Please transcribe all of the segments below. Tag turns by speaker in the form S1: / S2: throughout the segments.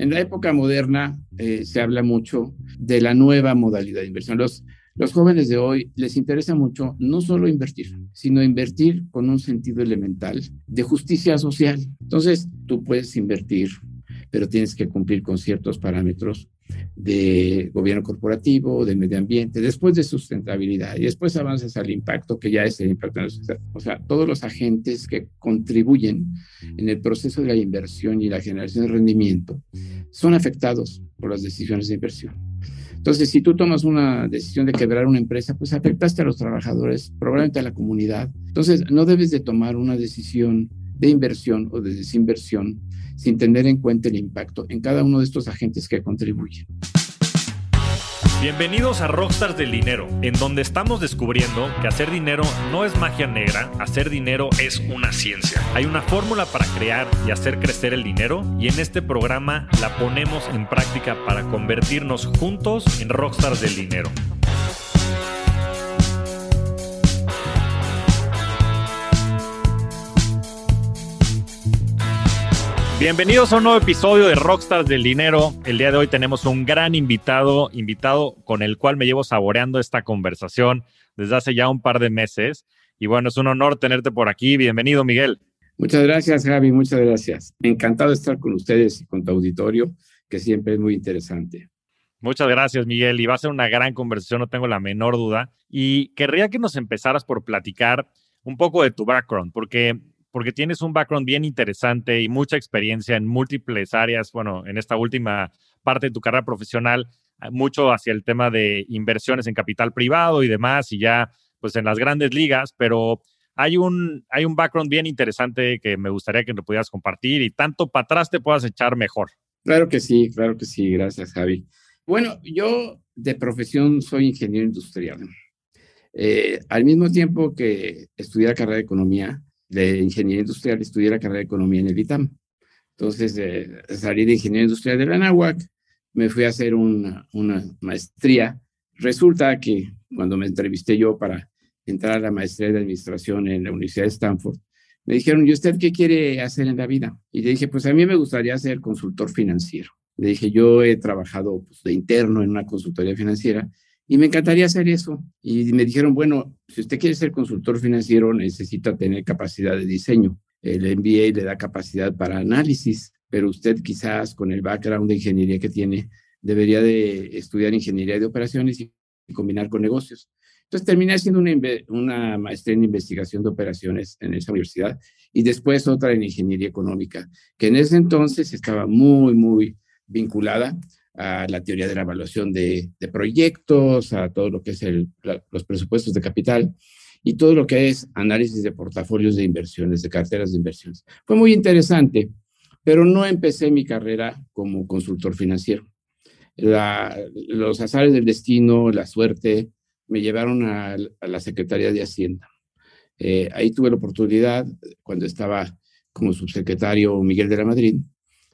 S1: En la época moderna eh, se habla mucho de la nueva modalidad de inversión. Los, los jóvenes de hoy les interesa mucho no solo invertir, sino invertir con un sentido elemental de justicia social. Entonces, tú puedes invertir, pero tienes que cumplir con ciertos parámetros de gobierno corporativo, de medio ambiente, después de sustentabilidad y después avanzas al impacto que ya es el impacto en la sociedad. O sea, todos los agentes que contribuyen en el proceso de la inversión y la generación de rendimiento son afectados por las decisiones de inversión. Entonces, si tú tomas una decisión de quebrar una empresa, pues afectaste a los trabajadores, probablemente a la comunidad. Entonces, no debes de tomar una decisión de inversión o de desinversión sin tener en cuenta el impacto en cada uno de estos agentes que contribuyen.
S2: Bienvenidos a Rockstars del Dinero, en donde estamos descubriendo que hacer dinero no es magia negra, hacer dinero es una ciencia. Hay una fórmula para crear y hacer crecer el dinero y en este programa la ponemos en práctica para convertirnos juntos en Rockstars del Dinero. Bienvenidos a un nuevo episodio de Rockstars del Dinero. El día de hoy tenemos un gran invitado, invitado con el cual me llevo saboreando esta conversación desde hace ya un par de meses. Y bueno, es un honor tenerte por aquí. Bienvenido, Miguel.
S1: Muchas gracias, Javi. Muchas gracias. Encantado de estar con ustedes y con tu auditorio, que siempre es muy interesante.
S2: Muchas gracias, Miguel. Y va a ser una gran conversación, no tengo la menor duda. Y querría que nos empezaras por platicar un poco de tu background, porque porque tienes un background bien interesante y mucha experiencia en múltiples áreas, bueno, en esta última parte de tu carrera profesional, ah, mucho hacia el tema de inversiones en capital privado y demás, y ya pues en las grandes ligas, pero hay un, hay un background bien interesante que me gustaría que lo pudieras compartir y tanto para atrás te puedas echar mejor.
S1: Claro que sí, claro que sí, gracias Javi. Bueno, yo de profesión soy ingeniero industrial. Eh, al mismo tiempo que estudié la carrera de economía, de ingeniería industrial, estudié la carrera de economía en el ITAM. Entonces eh, salí de ingeniería industrial de la NAWAC, me fui a hacer una, una maestría. Resulta que cuando me entrevisté yo para entrar a la maestría de administración en la Universidad de Stanford, me dijeron, ¿y usted qué quiere hacer en la vida? Y le dije, pues a mí me gustaría ser consultor financiero. Le dije, yo he trabajado pues, de interno en una consultoría financiera y me encantaría hacer eso. Y me dijeron, bueno, si usted quiere ser consultor financiero, necesita tener capacidad de diseño. El MBA le da capacidad para análisis, pero usted quizás con el background de ingeniería que tiene, debería de estudiar ingeniería de operaciones y combinar con negocios. Entonces terminé haciendo una, una, maestría en investigación de operaciones en esa universidad y después otra en ingeniería económica, que en ese entonces estaba muy, muy vinculada a la teoría de la evaluación de, proyectos, a todo lo que es los presupuestos de capital y todo lo que es análisis de portafolios de inversiones, de carteras de inversiones. Fue muy interesante, pero no empecé mi carrera como consultor financiero. los azares del destino, la suerte, me llevaron a, la Secretaría de Hacienda. Eh, ahí tuve la oportunidad, cuando estaba como subsecretario Miguel de la Madrid,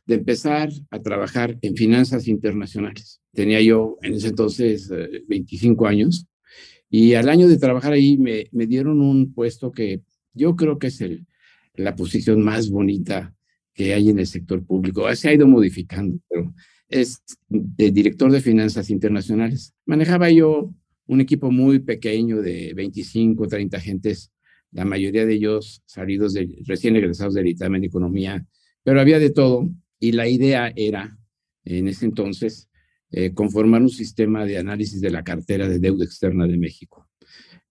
S1: de empezar a trabajar en finanzas internacionales. Tenía yo en ese entonces 25 eh, años y al año de trabajar ahí me, me dieron un puesto que yo creo que es el, la posición más bonita que hay en el sector público. Se ha ido modificando, pero es de director de finanzas internacionales. Manejaba yo un equipo muy pequeño de 25, 30 agentes, la mayoría de ellos salidos de, recién egresados del ITAM en economía, pero había de todo y la idea era, en ese entonces, eh, conformar un sistema de análisis de la cartera de deuda externa de México,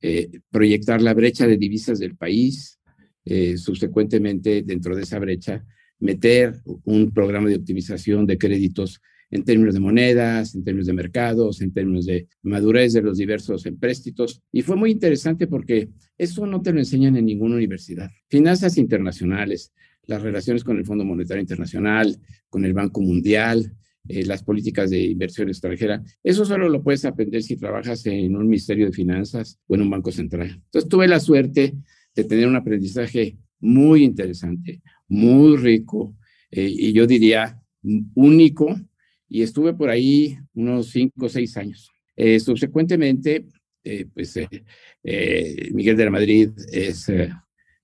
S1: eh, proyectar la brecha de divisas del país, eh, subsecuentemente dentro de esa brecha, meter un programa de optimización de créditos en términos de monedas, en términos de mercados, en términos de madurez de los diversos empréstitos. Y fue muy interesante porque eso no te lo enseñan en ninguna universidad. Finanzas internacionales, las relaciones con el Fondo Monetario Internacional, con el Banco Mundial, eh, las políticas de inversión extranjera. Eso solo lo puedes aprender si trabajas en un Ministerio de Finanzas o en un Banco Central. Entonces tuve la suerte de tener un aprendizaje muy interesante, muy rico eh, y yo diría único y estuve por ahí unos cinco o seis años. Eh, subsecuentemente, pues Miguel de la Madrid es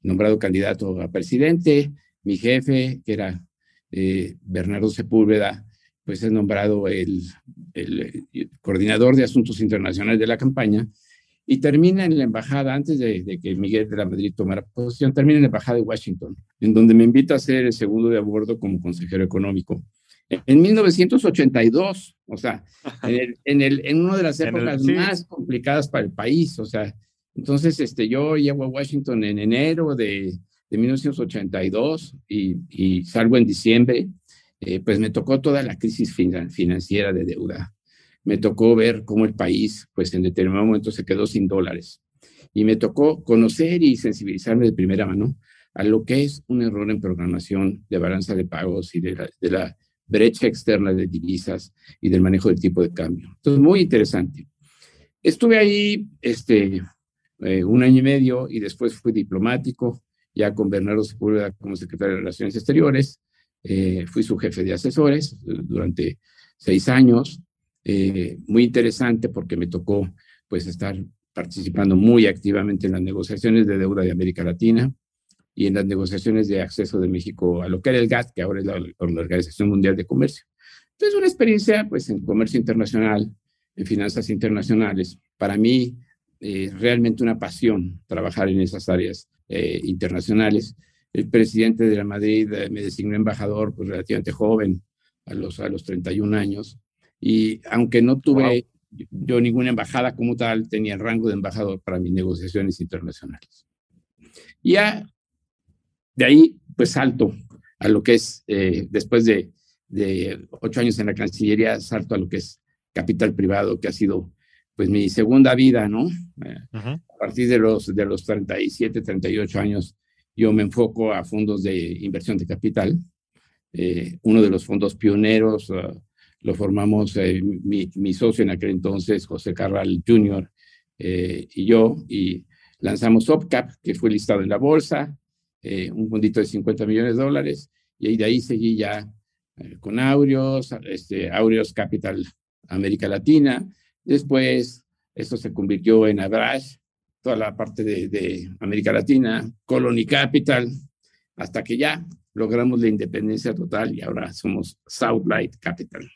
S1: nombrado candidato a presidente mi jefe, que era eh, Bernardo Sepúlveda, pues es nombrado el, el, coordinador de asuntos internacionales de la campaña y termina en la embajada, antes de, que Miguel de la Madrid tomara posición, termina en la embajada de Washington, en donde me invita a ser el segundo de a bordo como consejero económico. En 1982, o sea, en, el, en, el, en una de las épocas más complicadas para el país, o sea, entonces este, yo llego a Washington en enero de, de 1982 y, y, salgo en diciembre, eh, pues me tocó toda la crisis financiera de deuda me tocó ver cómo el país, pues en determinado momento se quedó sin dólares. Y me tocó conocer y sensibilizarme de primera mano a lo que es un error en programación de balanza de pagos y de la, brecha externa de divisas y del manejo del tipo de cambio. Entonces, muy interesante. Estuve ahí este, eh, un año y medio y después fui diplomático, ya con Bernardo Sepúlveda como secretario de Relaciones Exteriores. Eh, fui su jefe de asesores durante seis años. Eh, muy interesante porque me tocó pues estar participando muy activamente en las negociaciones de deuda de América Latina y en las negociaciones de acceso de México a lo que era el GATT, que ahora es la, Organización Mundial de Comercio. Entonces, una experiencia pues en comercio internacional, en finanzas internacionales. Para mí, eh, realmente una pasión trabajar en esas áreas eh, internacionales. El presidente de la Madrid me designó embajador pues, relativamente joven, a los, a los 31 años, y aunque no tuve yo ninguna embajada como tal, tenía el rango de embajador para mis negociaciones internacionales. Ya de ahí, pues salto a lo que es, eh, después de, de, ocho años en la Cancillería, salto a lo que es capital privado, que ha sido pues mi segunda vida, ¿no? Eh, a partir de los, de los 37, 38 años, yo me enfoco a fondos de inversión de capital. Eh, uno de los fondos pioneros uh, lo formamos eh, mi, socio en aquel entonces, José Carral Jr., eh, y yo, y lanzamos OpCap, que fue listado en la bolsa, eh, un fondito de 50 millones de dólares, y de ahí seguí ya con Aureos, este, Aureos Capital América Latina. Después, esto se convirtió en Abrash, toda la parte de, de América Latina, Colony Capital, hasta que ya logramos la independencia total y ahora somos Southlight Capital.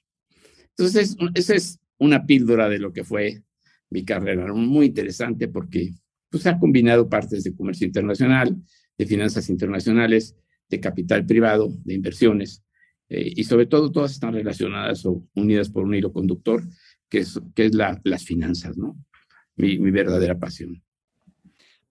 S1: Entonces, esa es una píldora de lo que fue mi carrera, muy interesante porque pues, ha combinado partes de comercio internacional, de finanzas internacionales, de capital privado, de inversiones, eh, y sobre todo todas están relacionadas o unidas por un hilo conductor, que es, que es la, las finanzas, ¿no? Mi, mi verdadera pasión.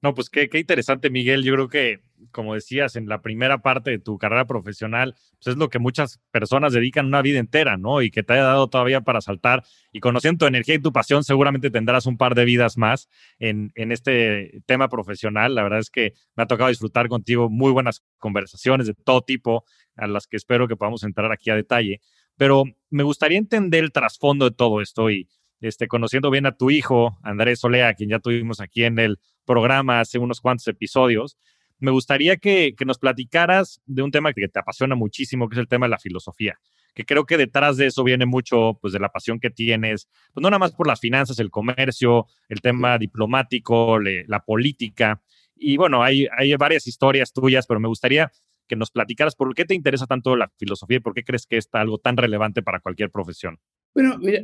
S2: No, pues qué, interesante, Miguel. Yo creo que como decías, en la primera parte de tu carrera profesional, pues es lo que muchas personas dedican una vida entera, ¿no? Y que te haya dado todavía para saltar. Y conociendo tu energía y tu pasión, seguramente tendrás un par de vidas más en, en este tema profesional. La verdad es que me ha tocado disfrutar contigo muy buenas conversaciones de todo tipo, a las que espero que podamos entrar aquí a detalle. Pero me gustaría entender el trasfondo de todo esto y este, conociendo bien a tu hijo, Andrés Olea, quien ya tuvimos aquí en el programa hace unos cuantos episodios, me gustaría que, nos platicaras de un tema que te apasiona muchísimo, que es el tema de la filosofía, que creo que detrás de eso viene mucho pues, de la pasión que tienes, pues no nada más por las finanzas, el comercio, el tema diplomático, la política. Y bueno, hay, hay varias historias tuyas, pero me gustaría que nos platicaras por qué te interesa tanto la filosofía y por qué crees que es algo tan relevante para cualquier profesión.
S1: Bueno, mira,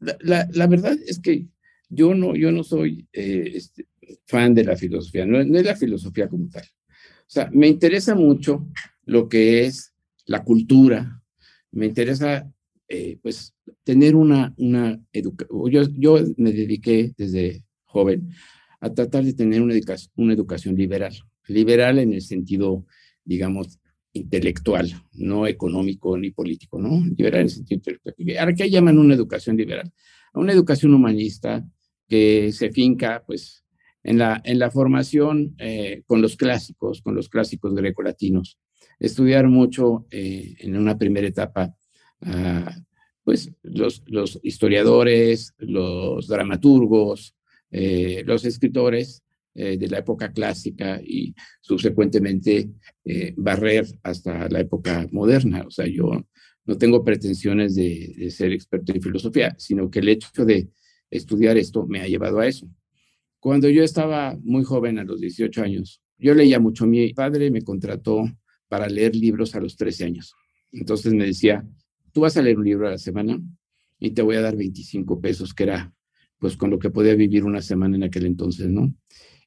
S1: la, verdad es que yo no, yo no soy eh, este, fan de la filosofía, no, es la filosofía como tal. O sea, me interesa mucho lo que es la cultura, me interesa, eh, pues, tener una, una educación. Yo, yo me dediqué desde joven a tratar de tener una, una educación liberal, liberal en el sentido, digamos, intelectual, no económico ni político, ¿no? Liberal en el sentido intelectual. Ahora, ¿qué llaman una educación liberal? Una educación humanista que se finca, pues, en la, en la formación eh, con los clásicos, con los clásicos grecolatinos. Estudiar mucho eh, en una primera etapa, ah, pues los, los historiadores, los dramaturgos, eh, los escritores de la época clásica y subsecuentemente barrer hasta la época moderna. O sea, yo no tengo pretensiones de, de ser experto en filosofía, sino que el hecho de estudiar esto me ha llevado a eso. Cuando yo estaba muy joven, a los 18 años, yo leía mucho. Mi padre me contrató para leer libros a los 13 años. Entonces me decía, tú vas a leer un libro a la semana y te voy a dar 25 pesos, que era pues con lo que podía vivir una semana en aquel entonces, ¿no?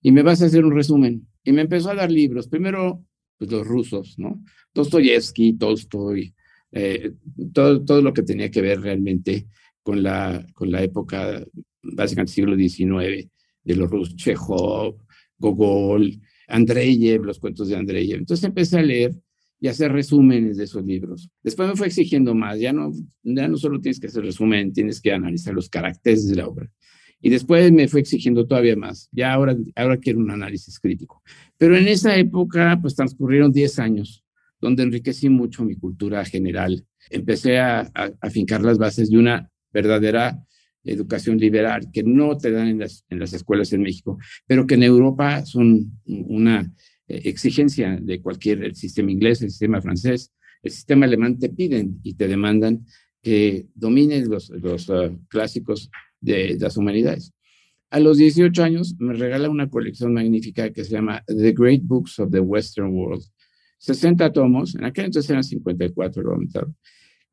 S1: Y me vas a hacer un resumen. Y me empezó a dar libros, primero pues los rusos, ¿no? Dostoyevsky, Tolstoy, eh, todo, todo lo que tenía que ver realmente con la, con la época, básicamente siglo XIX, de los rusos, Chekhov, Gogol, Andreyev, los cuentos de Andreyev. Entonces empecé a leer y hacer resúmenes de esos libros. Después me fue exigiendo más, ya no, ya no solo tienes que hacer resumen, tienes que analizar los caracteres de la obra. Y después me fue exigiendo todavía más, ya ahora, ahora quiero un análisis crítico. Pero en esa época, pues transcurrieron 10 años, donde enriquecí mucho mi cultura general. Empecé a, a, a fincar las bases de una verdadera educación liberal que no te dan en las, en las escuelas en México, pero que en Europa son una eh, exigencia de cualquier el sistema inglés, el sistema francés, el sistema alemán te piden y te demandan que domines los, los uh, clásicos de, las humanidades. A los 18 años me regala una colección magnífica que se llama The Great Books of the Western World. 60 tomos, en aquel entonces eran 54, lo aumentaron,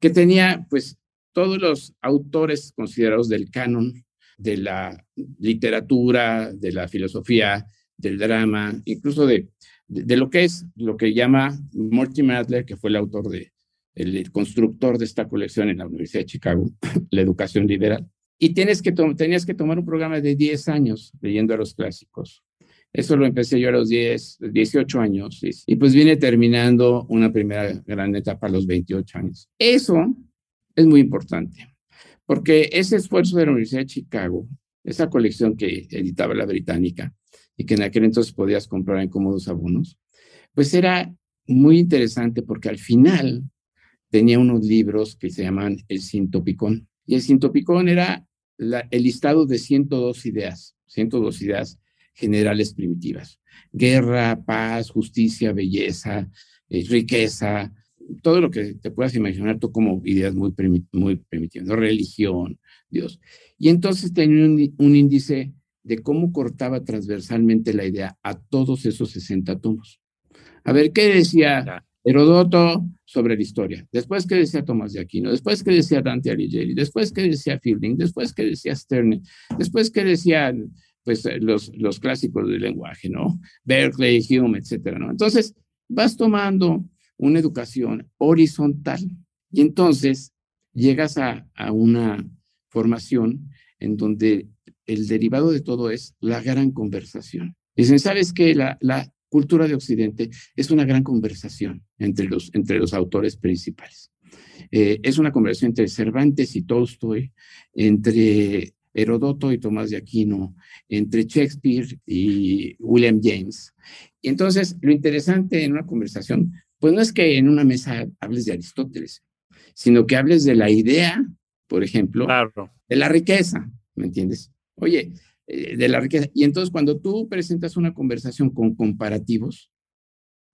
S1: que tenía pues todos los autores considerados del canon de la literatura, de la filosofía, del drama, incluso de, de, lo que es lo que llama Mortimer Adler, que fue el autor de, el constructor de esta colección en la Universidad de Chicago, la educación liberal. Y tienes que tenías que tomar un programa de 10 años leyendo a los clásicos. Eso lo empecé yo a los 10, 18 años y, pues viene terminando una primera gran etapa a los 28 años. Eso es muy importante, porque ese esfuerzo de la Universidad de Chicago, esa colección que editaba la británica y que en aquel entonces podías comprar en cómodos abonos, pues era muy interesante porque al final tenía unos libros que se llaman El Sintopicón. Y el Sintopicón era el listado de 102 ideas, 102 ideas generales primitivas. Guerra, paz, justicia, belleza, eh, riqueza, todo lo que te puedas imaginar tú como ideas muy, primit muy primitivas, religión, Dios. Y entonces tenía un, un, índice de cómo cortaba transversalmente la idea a todos esos 60 tomos. A ver, ¿qué decía Herodoto sobre la historia? Después, ¿qué decía Tomás de Aquino? Después, ¿qué decía Dante Alighieri? Después, ¿qué decía Fielding? Después, ¿qué decía Sterne? Después, ¿qué decían pues, los, los clásicos del lenguaje, ¿no? Berkeley, Hume, etcétera, ¿no? Entonces, vas tomando una educación horizontal. Y entonces llegas a, a, una formación en donde el derivado de todo es la gran conversación. Dicen, ¿sabes qué? La, la cultura de Occidente es una gran conversación entre los, entre los autores principales. Eh, es una conversación entre Cervantes y Tolstoy, entre Herodoto y Tomás de Aquino, entre Shakespeare y William James. Y entonces, lo interesante en una conversación pues no es que en una mesa hables de Aristóteles, sino que hables de la idea, por ejemplo,
S2: claro.
S1: de la riqueza, ¿me entiendes? Oye, eh, de la riqueza. Y entonces cuando tú presentas una conversación con comparativos,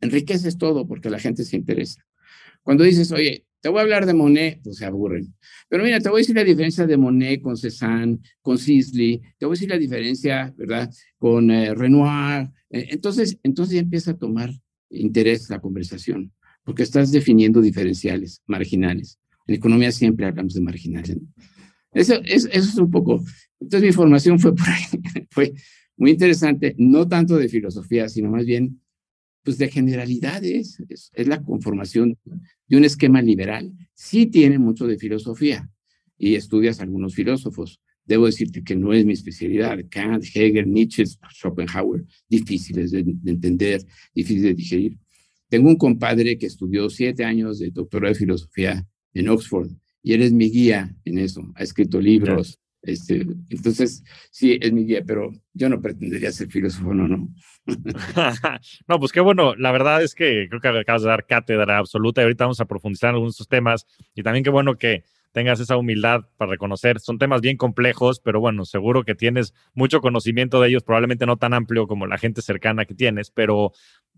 S1: enriqueces todo porque la gente se interesa. Cuando dices, oye, te voy a hablar de Monet, pues se aburren. Pero mira, te voy a decir la diferencia de Monet con Cézanne, con Sisley, te voy a decir la diferencia, ¿verdad? Con eh, Renoir. Entonces, entonces ya empieza a tomar interés la conversación, porque estás definiendo diferenciales, marginales. En economía siempre hablamos de marginales. Eso, es un poco. Entonces mi formación fue fue muy interesante, no tanto de filosofía, sino más bien pues de generalidades. Es, es la conformación de un esquema liberal. Sí tiene mucho de filosofía y estudias algunos filósofos. Debo decirte que no es mi especialidad. Kant, Hegel, Nietzsche, Schopenhauer, difíciles de, de entender, difíciles de digerir. Tengo un compadre que estudió siete años de doctorado de filosofía en Oxford y él es mi guía en eso. Ha escrito libros. Este, entonces, sí, es mi guía, pero yo no pretendería ser filósofo, no, no.
S2: no, pues qué bueno. La verdad es que creo que acabas de dar cátedra absoluta y ahorita vamos a profundizar en algunos de estos temas. Y también qué bueno que tengas esa humildad para reconocer. Son temas bien complejos, pero bueno, seguro que tienes mucho conocimiento de ellos, probablemente no tan amplio como la gente cercana que tienes, pero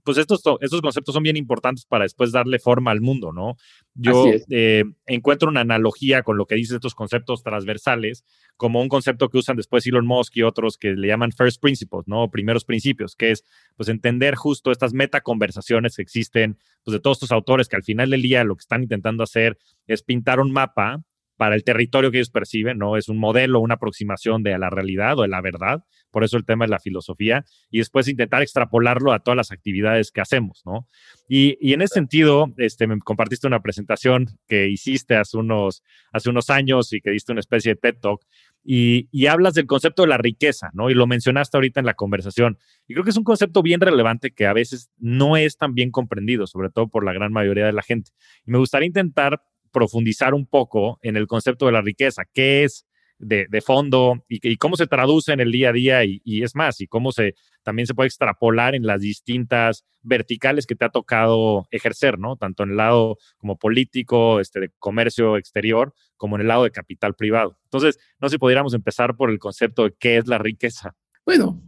S2: pues estos, estos conceptos son bien importantes para después darle forma al mundo, ¿no? Yo eh, encuentro una analogía con lo que dicen estos conceptos transversales, como un concepto que usan después Elon Musk y otros que le llaman first principles, ¿no? Primeros principios, que es pues entender justo estas metaconversaciones que existen, pues de todos estos autores que al final del día lo que están intentando hacer es pintar un mapa para el territorio que ellos perciben, ¿no? Es un modelo, una aproximación de la realidad o de la verdad, por eso el tema es la filosofía, y después intentar extrapolarlo a todas las actividades que hacemos, ¿no? Y, y en ese sentido, este, me compartiste una presentación que hiciste hace unos, hace unos años y que diste una especie de TED Talk, y, y, hablas del concepto de la riqueza, ¿no? Y lo mencionaste ahorita en la conversación. Y creo que es un concepto bien relevante que a veces no es tan bien comprendido, sobre todo por la gran mayoría de la gente. Y me gustaría intentar profundizar un poco en el concepto de la riqueza, qué es de, fondo y, cómo se traduce en el día a día y, es más, y cómo se también se puede extrapolar en las distintas verticales que te ha tocado ejercer, ¿no? Tanto en el lado como político, este, de comercio exterior, como en el lado de capital privado. Entonces, no sé si pudiéramos empezar por el concepto de qué es la riqueza.
S1: Bueno,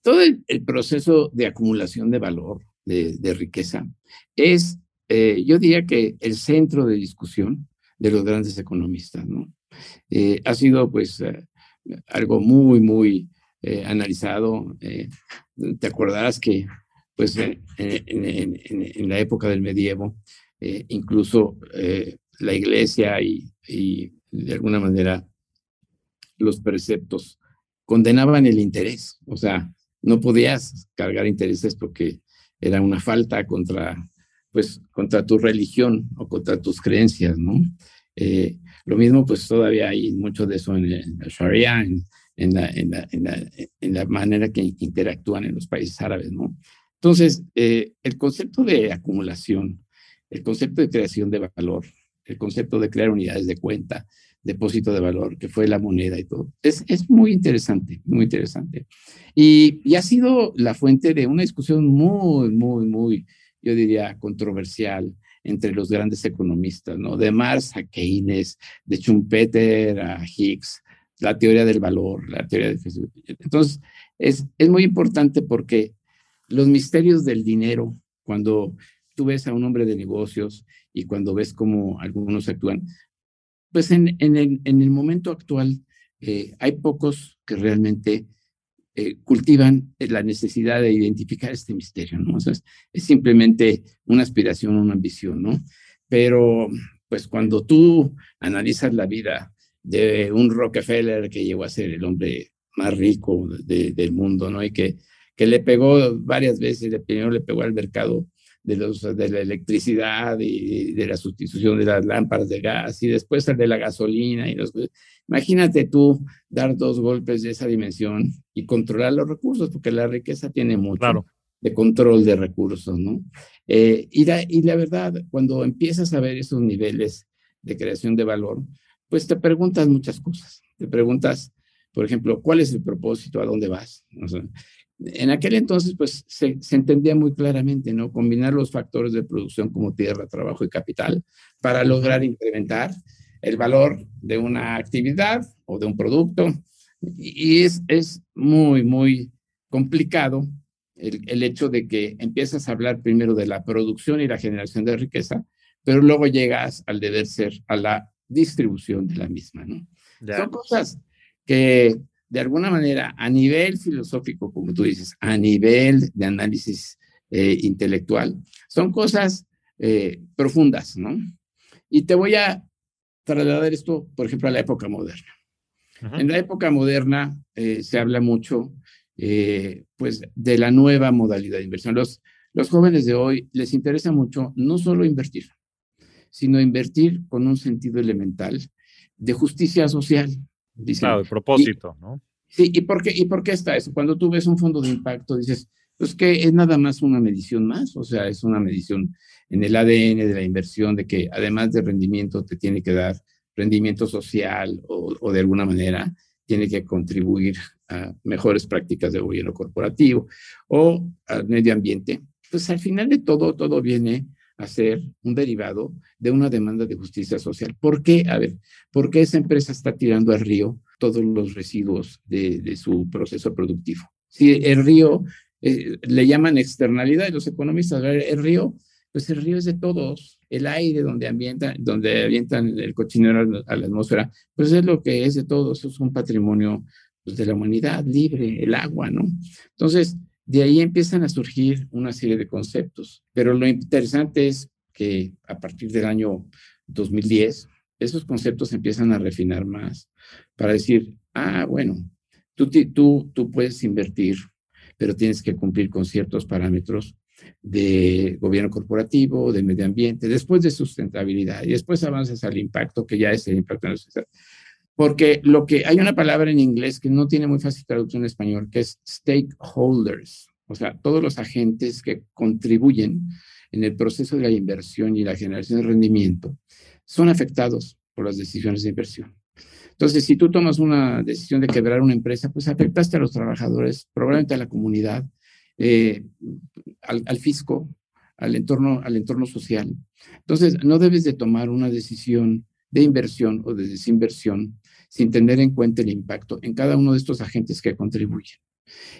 S1: todo el, proceso de acumulación de valor, de, de riqueza, es eh, yo diría que el centro de discusión de los grandes economistas, ¿no? Eh, ha sido pues eh, algo muy, muy analizado. te acordarás que pues en, la época del medievo, incluso la iglesia y, y de alguna manera los preceptos condenaban el interés, o sea, no podías cargar intereses porque era una falta contra pues contra tu religión o contra tus creencias, ¿no? Eh, lo mismo, pues todavía hay mucho de eso en, la Sharia, en, en, la, en, la, en, la, manera que interactúan en los países árabes, ¿no? Entonces, eh, el concepto de acumulación, el concepto de creación de valor, el concepto de crear unidades de cuenta, depósito de valor, que fue la moneda y todo, es, es muy interesante, muy interesante. Y, y ha sido la fuente de una discusión muy, muy, muy yo diría, controversial entre los grandes economistas, ¿no? De Marx a Keynes, de Schumpeter a Higgs, la teoría del valor, la teoría de. Entonces, es, es muy importante porque los misterios del dinero, cuando tú ves a un hombre de negocios y cuando ves cómo algunos actúan, pues en, en, el, en el momento actual eh, hay pocos que realmente eh, cultivan eh, la necesidad de identificar este misterio, ¿no? O sea, es, simplemente una aspiración, una ambición, ¿no? Pero, pues cuando tú analizas la vida de un Rockefeller que llegó a ser el hombre más rico del mundo, ¿no? Y que, que le pegó varias veces, primero le pegó al mercado de, los, de la electricidad y de la sustitución de las lámparas de gas y después el de la gasolina. Y los, imagínate tú dar dos golpes de esa dimensión y controlar los recursos, porque la riqueza tiene mucho de control de recursos, ¿no? Eh, y, la, y la verdad, cuando empiezas a ver esos niveles de creación de valor, pues te preguntas muchas cosas. Te preguntas, por ejemplo, ¿cuál es el propósito? ¿A dónde vas? O sea, en aquel entonces, pues se, entendía muy claramente, ¿no? Combinar los factores de producción como tierra, trabajo y capital para lograr incrementar el valor de una actividad o de un producto. Y es, es muy, muy complicado el, el, hecho de que empiezas a hablar primero de la producción y la generación de riqueza, pero luego llegas al deber ser, a la distribución de la misma, ¿no? Son cosas que de alguna manera, a nivel filosófico, como tú dices, a nivel de análisis eh, intelectual, son cosas eh, profundas, ¿no? Y te voy a trasladar esto, por ejemplo, a la época moderna. En la época moderna eh, se habla mucho, pues, de la nueva modalidad de inversión. Los, los jóvenes de hoy les interesa mucho no solo invertir, sino invertir con un sentido elemental de justicia social,
S2: claro, el propósito, ¿no?
S1: Sí, ¿y por, qué, ¿y por qué está eso? Cuando tú ves un fondo de impacto, dices, pues que es nada más una medición más, o sea, es una medición en el ADN de la inversión de que además de rendimiento te tiene que dar rendimiento social o, o de alguna manera tiene que contribuir a mejores prácticas de gobierno corporativo o al medio ambiente. Pues al final de todo, todo viene a ser un derivado de una demanda de justicia social. ¿Por qué? A ver, ¿por qué esa empresa está tirando al río todos los residuos de, su proceso productivo? Si el río eh, le llaman externalidad, los economistas, el río, pues el río es de todos, el aire donde ambientan, donde avientan el cochinero a la atmósfera, pues es lo que es de todos, es un patrimonio pues, de la humanidad libre, el agua, ¿no? Entonces, de ahí empiezan a surgir una serie de conceptos, pero lo interesante es que a partir del año 2010, esos conceptos empiezan a refinar más para decir, ah, bueno, tú, tú, tú puedes invertir, pero tienes que cumplir con ciertos parámetros de gobierno corporativo, de medio ambiente, después de sustentabilidad y después avanzas al impacto, que ya es el impacto en la sociedad. Porque lo que hay una palabra en inglés que no tiene muy fácil traducción en español, que es stakeholders, o sea, todos los agentes que contribuyen en el proceso de la inversión y la generación de rendimiento son afectados por las decisiones de inversión. Entonces, si tú tomas una decisión de quebrar una empresa, pues afectaste a los trabajadores, probablemente a la comunidad, eh, al, fisco, al entorno, al entorno social. Entonces, no debes de tomar una decisión de inversión o de desinversión sin tener en cuenta el impacto en cada uno de estos agentes que contribuyen.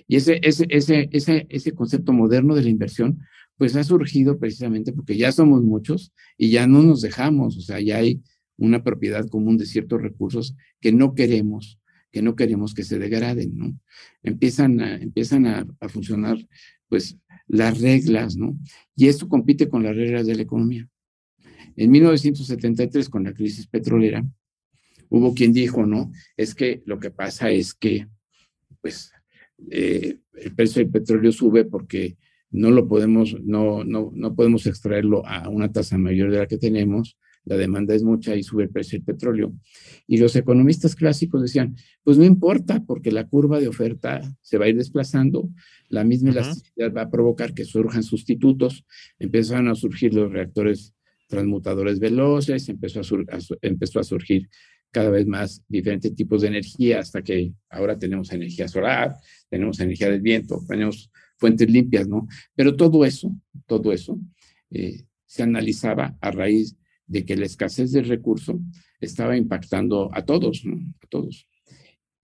S1: Y ese, ese, ese, ese, ese concepto moderno de la inversión, pues ha surgido precisamente porque ya somos muchos y ya no nos dejamos, o sea, ya hay una propiedad común de ciertos recursos que no queremos, que no queremos que se degraden, ¿no? Empiezan a, empiezan a, a funcionar, pues, las reglas, ¿no? Y esto compite con las reglas de la economía. En 1973, con la crisis petrolera, hubo quien dijo, ¿no? Es que lo que pasa es que, pues, eh, el precio del petróleo sube porque no lo podemos, no, no, no podemos extraerlo a una tasa mayor de la que tenemos, la demanda es mucha y sube el precio del petróleo. Y los economistas clásicos decían, pues no importa, porque la curva de oferta se va a ir desplazando, la misma elasticidad va a provocar que surjan sustitutos, empezaron a surgir los reactores transmutadores veloces, empezó a, empezó a surgir cada vez más diferentes tipos de energía hasta que ahora tenemos energía solar, tenemos energía del viento, tenemos fuentes limpias, ¿no? Pero todo eso, todo eso eh, se analizaba a raíz de que la escasez del recurso estaba impactando a todos, ¿no? A todos.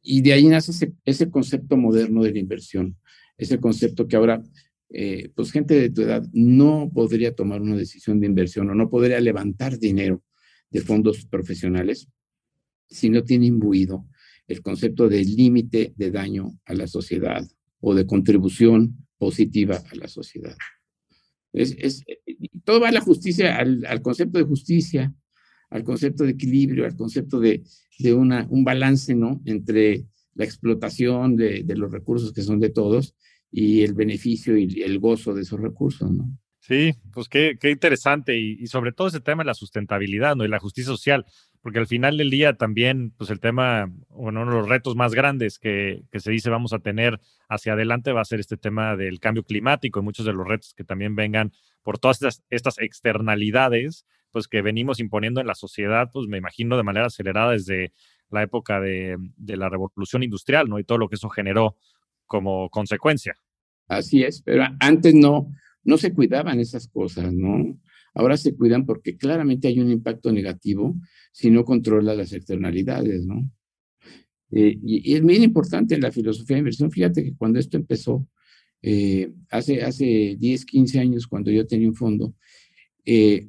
S1: Y de ahí nace ese, ese concepto moderno de la inversión, ese concepto que ahora, eh, pues gente de tu edad no podría tomar una decisión de inversión o no podría levantar dinero de fondos profesionales si no tiene imbuido el concepto de límite de daño a la sociedad o de contribución positiva a la sociedad. Es, todo va a la justicia, al, concepto de justicia, al concepto de equilibrio, al concepto de, un balance ¿no? entre la explotación de, de, los recursos que son de todos y el beneficio y el gozo de esos recursos. ¿no?
S2: Sí, pues qué, qué interesante y, sobre todo ese tema de la sustentabilidad ¿no? y la justicia social porque al final del día también, pues el tema, uno de los retos más grandes que, que, se dice vamos a tener hacia adelante va a ser este tema del cambio climático y muchos de los retos que también vengan por todas estas, estas externalidades, pues que venimos imponiendo en la sociedad, pues me imagino de manera acelerada desde la época de, de la revolución industrial, ¿no? Y todo lo que eso generó como consecuencia.
S1: Así es, pero antes no, no se cuidaban esas cosas, ¿no? Ahora se cuidan porque claramente hay un impacto negativo si no controla las externalidades, ¿no? Eh, y, es muy importante en la filosofía de inversión. Fíjate que cuando esto empezó, eh, hace, hace 10, 15 años, cuando yo tenía un fondo, eh,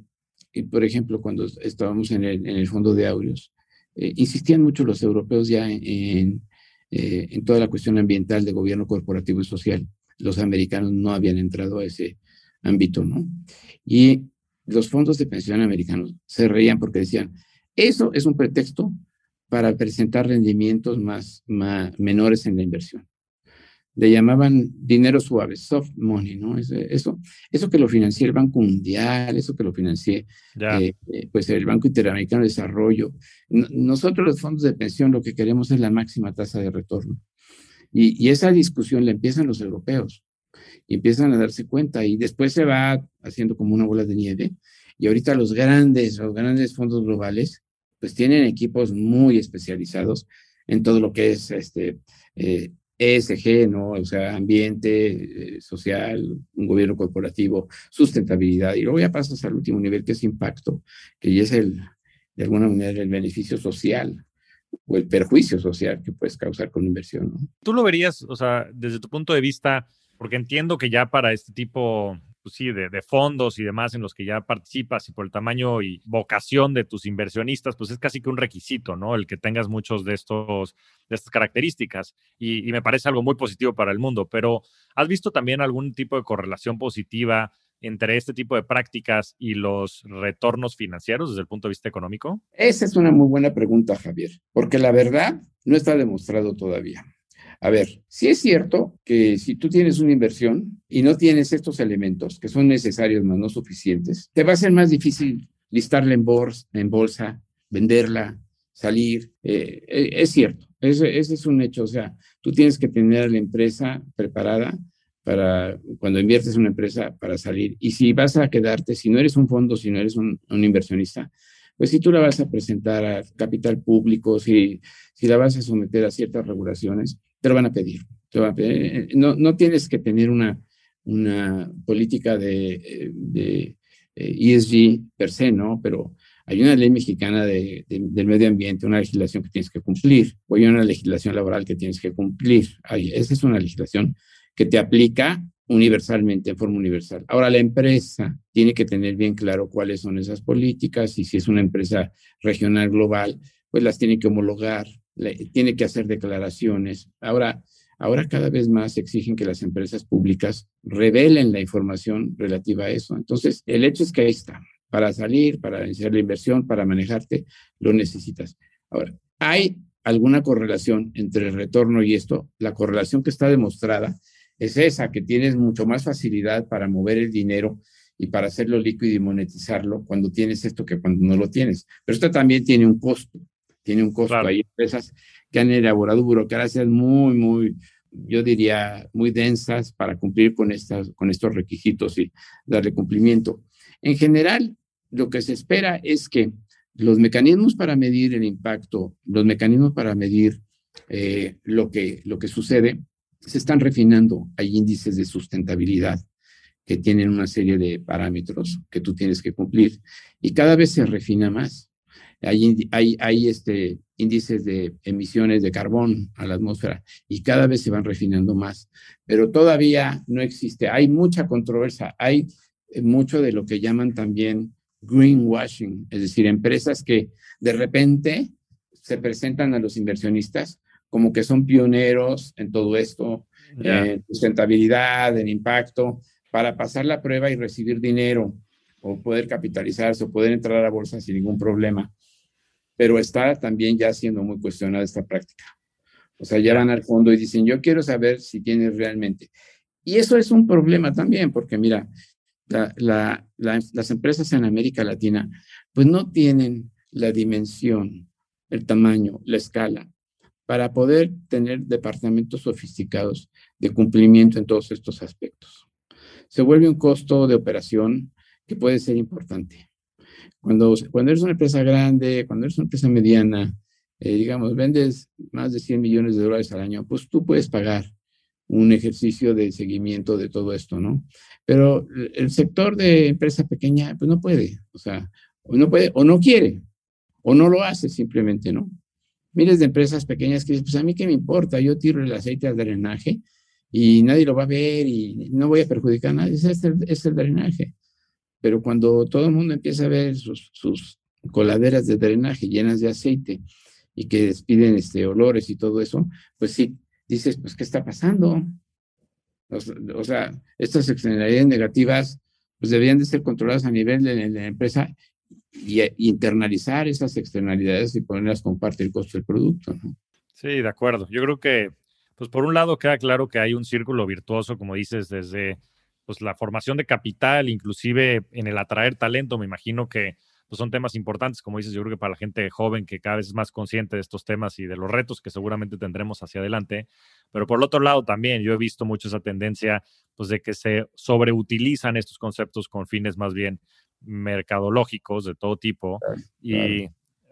S1: y por ejemplo, cuando estábamos en el, en el fondo de Aureos, insistían mucho los europeos ya en, en toda la cuestión ambiental de gobierno corporativo y social. Los americanos no habían entrado a ese ámbito, ¿no? Y los fondos de pensión americanos se reían porque decían, eso es un pretexto para presentar rendimientos más, menores en la inversión. Le llamaban dinero suave, soft money, ¿no? Eso, eso que lo financia el Banco Mundial, eso que lo financie eh, pues el Banco Interamericano de Desarrollo. nosotros los fondos de pensión lo que queremos es la máxima tasa de retorno. Y, y esa discusión la empiezan los europeos y empiezan a darse cuenta y después se va haciendo como una bola de nieve y ahorita los grandes, los grandes fondos globales pues tienen equipos muy especializados en todo lo que es este eh, ESG, ¿no? O sea, ambiente, eh, social, un gobierno corporativo, sustentabilidad. Y luego ya pasas al último nivel, que es impacto, que ya es el, de alguna manera, el beneficio social o el perjuicio social que puedes causar con inversión, ¿no?
S2: Tú lo verías, o sea, desde tu punto de vista, Porque entiendo que ya para este tipo pues sí, de, fondos y demás en los que ya participas y por el tamaño y vocación de tus inversionistas, pues es casi que un requisito, ¿no? El que tengas muchos de estos, de estas características y me parece algo muy positivo para el mundo, pero ¿has visto también algún tipo de correlación positiva entre este tipo de prácticas y los retornos financieros desde el punto de vista económico?
S1: Esa es una muy buena pregunta, Javier, porque la verdad no está demostrado todavía. A ver, sí es cierto que si tú tienes una inversión y no tienes estos elementos que son necesarios, mas no suficientes, te va a ser más difícil listarla en, bolsa, en bolsa venderla, salir. Eh, eh, es cierto, ese, es un hecho. O sea, tú tienes que tener la empresa preparada para cuando inviertes en una empresa para salir. Y si vas a quedarte, si no eres un fondo, si no eres un, un inversionista, pues si tú la vas a presentar a capital público, si, si la vas a someter a ciertas regulaciones, te lo van a pedir. Eh, no, no tienes que tener una, una política de, de, ESG eh, e per se, ¿no? Pero hay una ley mexicana de, del medio ambiente, una legislación que tienes que cumplir, o hay una legislación laboral que tienes que cumplir. esa es una legislación que te aplica universalmente, en forma universal. Ahora, la empresa tiene que tener bien claro cuáles son esas políticas y si es una empresa regional global, pues las tiene que homologar tiene que hacer declaraciones. Ahora, ahora cada vez más exigen que las empresas públicas revelen la información relativa a eso. Entonces, el hecho es que ahí está. Para salir, para iniciar la inversión, para manejarte, lo necesitas. Ahora, hay alguna correlación entre el retorno y esto. La correlación que está demostrada es esa, que tienes mucho más facilidad para mover el dinero y para hacerlo líquido y monetizarlo cuando tienes esto que cuando no lo tienes. Pero esto también tiene un costo tiene un costo. Hay empresas que han elaborado burocracias muy, muy, yo diría, muy densas para cumplir con, estas, con estos requisitos y darle cumplimiento. En general, lo que se espera es que los mecanismos para medir el impacto, los mecanismos para medir eh, lo, que, lo que sucede, se están refinando. Hay índices de sustentabilidad que tienen una serie de parámetros que tú tienes que cumplir y cada vez se refina más. Hay, hay, este, índices de emisiones de carbón a la atmósfera y cada vez se van refinando más, pero todavía no existe. Hay mucha controversia, hay eh, mucho de lo que llaman también greenwashing, es decir, empresas que de repente se presentan a los inversionistas como que son pioneros en todo esto, en sustentabilidad, en impacto, para pasar la prueba y recibir dinero o poder capitalizarse o poder entrar a bolsa sin ningún problema pero está también ya siendo muy cuestionada esta práctica. O sea, ya van al fondo y dicen, yo quiero saber si tienes realmente. Y eso es un problema también, porque mira, las empresas en América Latina, pues no tienen la dimensión, el tamaño, la escala, para poder tener departamentos sofisticados de cumplimiento en todos estos aspectos. Se vuelve un costo de operación que puede ser importante. Cuando, cuando eres una empresa grande, cuando eres una empresa mediana, eh, digamos, vendes más de 100 millones de dólares al año, pues tú puedes pagar un ejercicio de seguimiento de todo esto, ¿no? Pero el sector de empresa pequeña, pues no puede, o sea, no puede, o no quiere, o no lo hace simplemente, ¿no? Miles de empresas pequeñas que dicen, pues a mí qué me importa, yo tiro el aceite al drenaje y nadie lo va a ver y no voy a perjudicar a nadie, es el, es el drenaje. Pero cuando todo el mundo empieza a ver sus, coladeras de drenaje llenas de aceite y que despiden este, olores y todo eso, pues sí, dices, pues, ¿qué está pasando? O, sea, estas externalidades negativas, pues deberían de ser controladas a nivel de, la empresa y, internalizar esas externalidades y ponerlas como parte del costo del producto.
S2: Sí, de acuerdo. Yo creo que, pues por un lado queda claro que hay un círculo virtuoso, como dices, desde pues la formación de capital, inclusive en el atraer talento, me imagino que pues, son temas importantes, como dices, yo creo que para la gente joven que cada vez es más consciente de estos temas y de los retos que seguramente tendremos hacia adelante. Pero por el otro lado también yo he visto mucho esa tendencia pues de que se sobreutilizan estos conceptos con fines más bien mercadológicos de todo tipo. y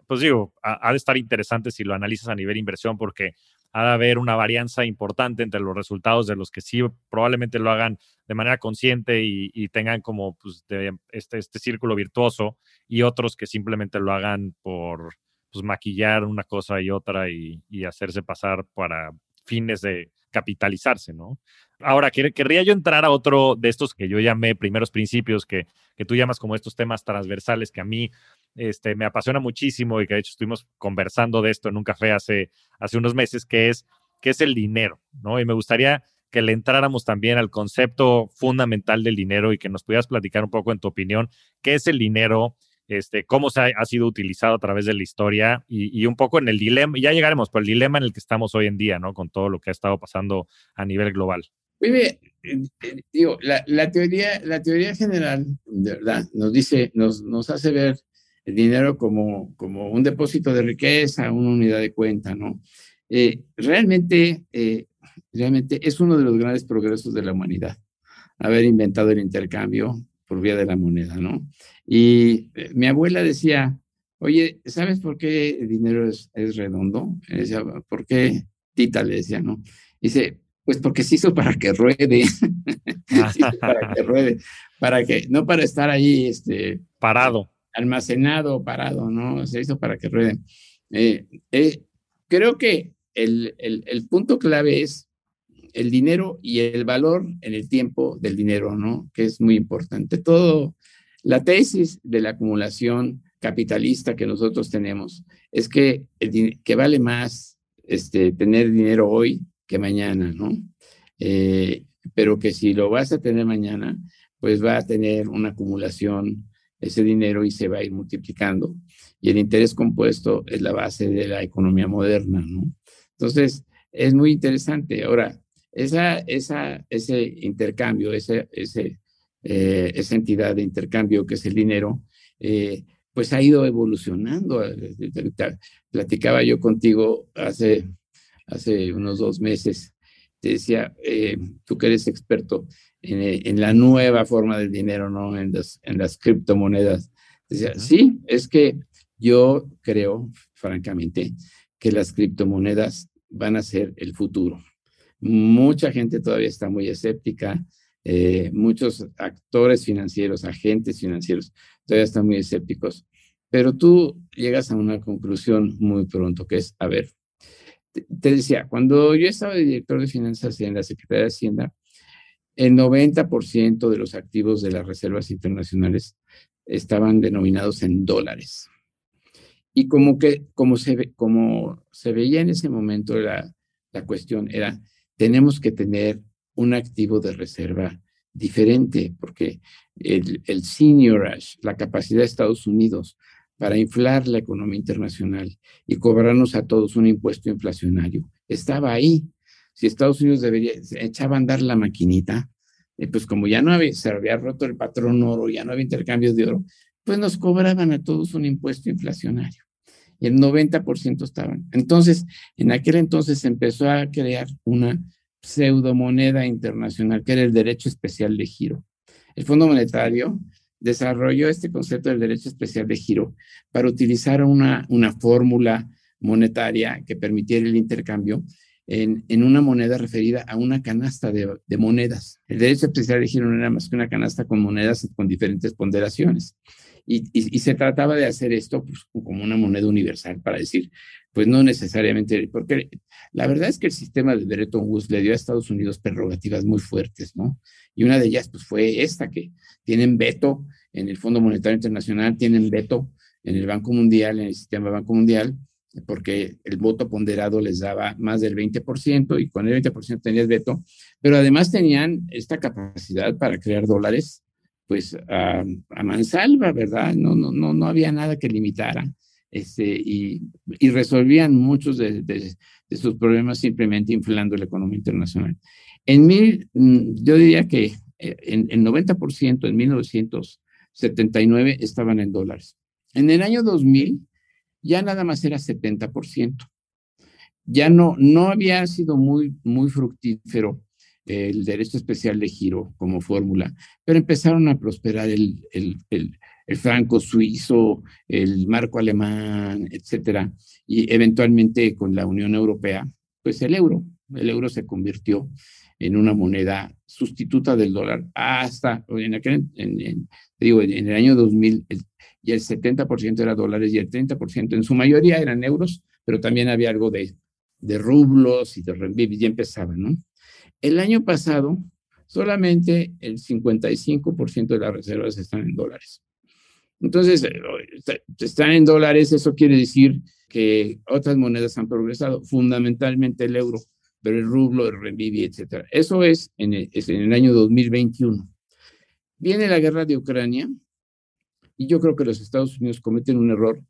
S2: pues digo, ha, de estar interesante si lo analizas a nivel inversión porque ha de haber una varianza importante entre los resultados de los que sí probablemente lo hagan de manera consciente y, tengan como pues, este, este círculo virtuoso y otros que simplemente lo hagan por pues, maquillar una cosa y otra y, hacerse pasar para fines de capitalizarse, ¿no? Ahora, querría yo entrar a otro de estos que yo llamé primeros principios, que, que tú llamas como estos temas transversales que a mí este, me apasiona muchísimo y que de hecho estuvimos conversando de esto en un café hace, hace unos meses, que es, que es el dinero, ¿no? Y me gustaría que le entráramos también al concepto fundamental del dinero y que nos pudieras platicar un poco en tu opinión, qué es el dinero, este, cómo se ha, sido utilizado a través de la historia y, un poco en el dilema, ya llegaremos, por el dilema en el que estamos hoy en día, ¿no? Con todo lo que ha estado pasando a nivel global.
S1: Bien, eh, eh, digo, la, teoría, la teoría general, de verdad, nos dice, nos, nos hace ver el dinero como, como un depósito de riqueza, una unidad de cuenta, ¿no? Eh, realmente, realmente es uno de los grandes progresos de la humanidad, haber inventado el intercambio por vía de la moneda, ¿no? Y mi abuela decía, oye, ¿sabes por qué el dinero es, es redondo? decía, ¿por qué? Tita le decía, ¿no? Dice, pues porque se hizo para que ruede, para que ruede, para que, no para estar ahí, este,
S2: parado,
S1: almacenado, parado, ¿no? Se hizo para que ruede. Eh, eh, creo que el, el, el, punto clave es el dinero y el valor en el tiempo del dinero, ¿no? Que es muy importante. Todo, la tesis de la acumulación capitalista que nosotros tenemos es que, que vale más este, tener dinero hoy que mañana, ¿no? Eh, pero que si lo vas a tener mañana, pues va a tener una acumulación ese dinero y se va a ir multiplicando. Y el interés compuesto es la base de la economía moderna, ¿no? Entonces, es muy interesante. Ahora, esa, esa, ese intercambio, ese, ese, eh, esa entidad de intercambio que es el dinero, eh, pues ha ido evolucionando. Platicaba yo contigo hace hace unos dos meses, te decía, eh, tú que eres experto en, en, la nueva forma del dinero, ¿no? En las, en las criptomonedas. Decía, sí, es que yo creo, francamente, que las criptomonedas van a ser el futuro. Mucha gente todavía está muy escéptica, eh, muchos actores financieros, agentes financieros, todavía están muy escépticos, pero tú llegas a una conclusión muy pronto, que es, a ver, te decía, cuando yo estaba de director de finanzas en la Secretaría de Hacienda, el 90% de los activos de las reservas internacionales estaban denominados en dólares. Y como que, como se, como se veía en ese momento, la, la cuestión era, tenemos que tener un activo de reserva diferente, porque el, el senior la capacidad de Estados Unidos para inflar la economía internacional y cobrarnos a todos un impuesto inflacionario. Estaba ahí. Si Estados Unidos debería, echaba a andar la maquinita, eh, pues como ya no había, se había roto el patrón oro, ya no había intercambio de oro, pues nos cobraban a todos un impuesto inflacionario. Y el 90% estaban. Entonces, en aquel entonces se empezó a crear una pseudomoneda internacional, que era el derecho especial de giro. El Fondo Monetario desarrolló este concepto del derecho especial de giro para utilizar una, una fórmula monetaria que permitiera el intercambio en, en, una moneda referida a una canasta de, de, monedas. El derecho especial de giro no era más que una canasta con monedas con diferentes ponderaciones. Y, y, y se trataba de hacer esto pues, como una moneda universal para decir, pues no necesariamente, porque la verdad es que el sistema de Bretton Woods le dio a Estados Unidos prerrogativas muy fuertes, ¿no? Y una de ellas, pues fue esta, que tienen veto en el Fondo Monetario Internacional, tienen veto en el Banco Mundial, en el sistema Banco Mundial, porque el voto ponderado les daba más del 20% y con el 20% tenías veto, pero además tenían esta capacidad para crear dólares, pues a, a mansalva, ¿verdad? No, no, no, no había nada que limitara este, y, y, resolvían muchos de, de, sus problemas simplemente inflando la economía internacional. En mil, mm, yo diría que eh, en el 90% en 1979 estaban en dólares. En el año 2000 ya nada más era 70%. Ya no, no había sido muy, muy fructífero el derecho especial de giro como fórmula, pero empezaron a prosperar el, el, el, el franco suizo, el marco alemán, etcétera, y eventualmente con la Unión Europea, pues el euro. El euro se convirtió en una moneda sustituta del dólar hasta, en, aquel, en, digo, en el año 2000, el, y el 70% era dólares y el 30% en su mayoría eran euros, pero también había algo de, de rublos y de renminbi, ya empezaba, ¿no? El año pasado, solamente el 55% de las reservas están en dólares. Entonces, eh, están en dólares, eso quiere decir que otras monedas han progresado, fundamentalmente el euro, pero el rublo, el renminbi, etcétera. Eso es en el, es en el año 2021. Viene la guerra de Ucrania y yo creo que los Estados Unidos cometen un error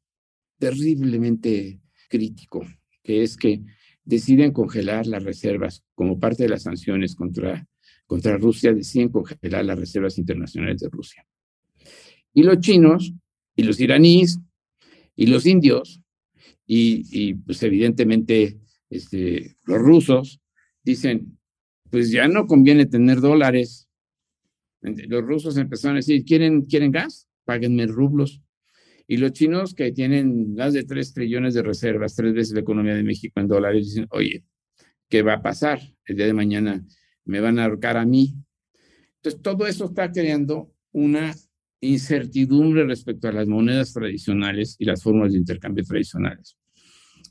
S1: terriblemente crítico, que es que deciden congelar las reservas como parte de las sanciones contra, contra Rusia, deciden congelar las reservas internacionales de Rusia. Y los chinos, y los iraníes, y los indios, y, y pues evidentemente este, los rusos, dicen, pues ya no conviene tener dólares. Los rusos empezaron a decir, ¿quieren, ¿quieren gas? Páguenme rublos. Y los chinos que tienen más de 3 trillones de reservas, tres veces la economía de México en dólares, dicen, oye, ¿qué va a pasar? El día de mañana me van a ahorcar a mí. Entonces, todo eso está creando una incertidumbre respecto a las monedas tradicionales y las formas de intercambio tradicionales.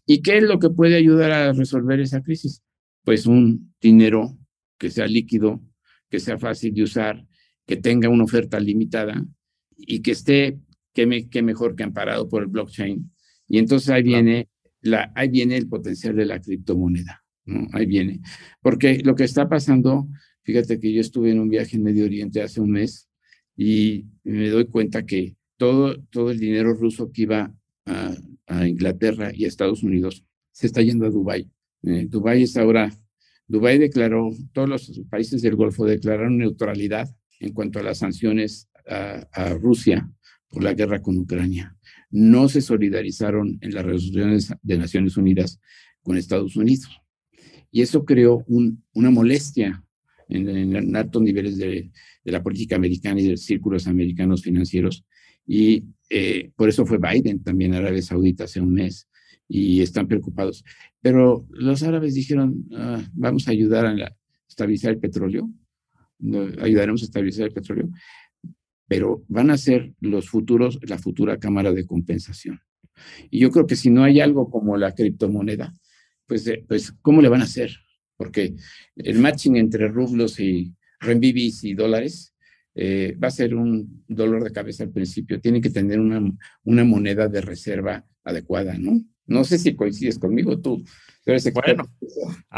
S1: ¿Y qué es lo que puede ayudar a resolver esa crisis? Pues un dinero que sea líquido, que sea fácil de usar, que tenga una oferta limitada y que esté qué, mejor que amparado por el blockchain. Y entonces ahí viene, la, ahí viene el potencial de la criptomoneda, ¿no? Ahí viene. Porque lo que está pasando, fíjate que yo estuve en un viaje en Medio Oriente hace un mes y me doy cuenta que todo, todo el dinero ruso que iba a, a Inglaterra y a Estados Unidos se está yendo a Dubái. Eh, Dubái es ahora, Dubái declaró, todos los países del Golfo declararon neutralidad en cuanto a las sanciones a, a Rusia por la guerra con Ucrania. No se solidarizaron en las resoluciones de Naciones Unidas con Estados Unidos. Y eso creó una molestia en, altos niveles de, la política americana y de los círculos americanos financieros. Y eh, por eso fue Biden también a Arabia Saudita hace un mes y están preocupados. Pero los árabes dijeron, ah, vamos a ayudar a estabilizar el petróleo, ayudaremos a estabilizar el petróleo pero van a ser los futuros, la futura cámara de compensación. Y yo creo que si no hay algo como la criptomoneda, pues, eh, pues ¿cómo le van a hacer? Porque el matching entre rublos y renminbis y dólares eh, va a ser un dolor de cabeza al principio. Tienen que tener una, una moneda de reserva adecuada, ¿no? No sé si coincides conmigo tú.
S2: bueno,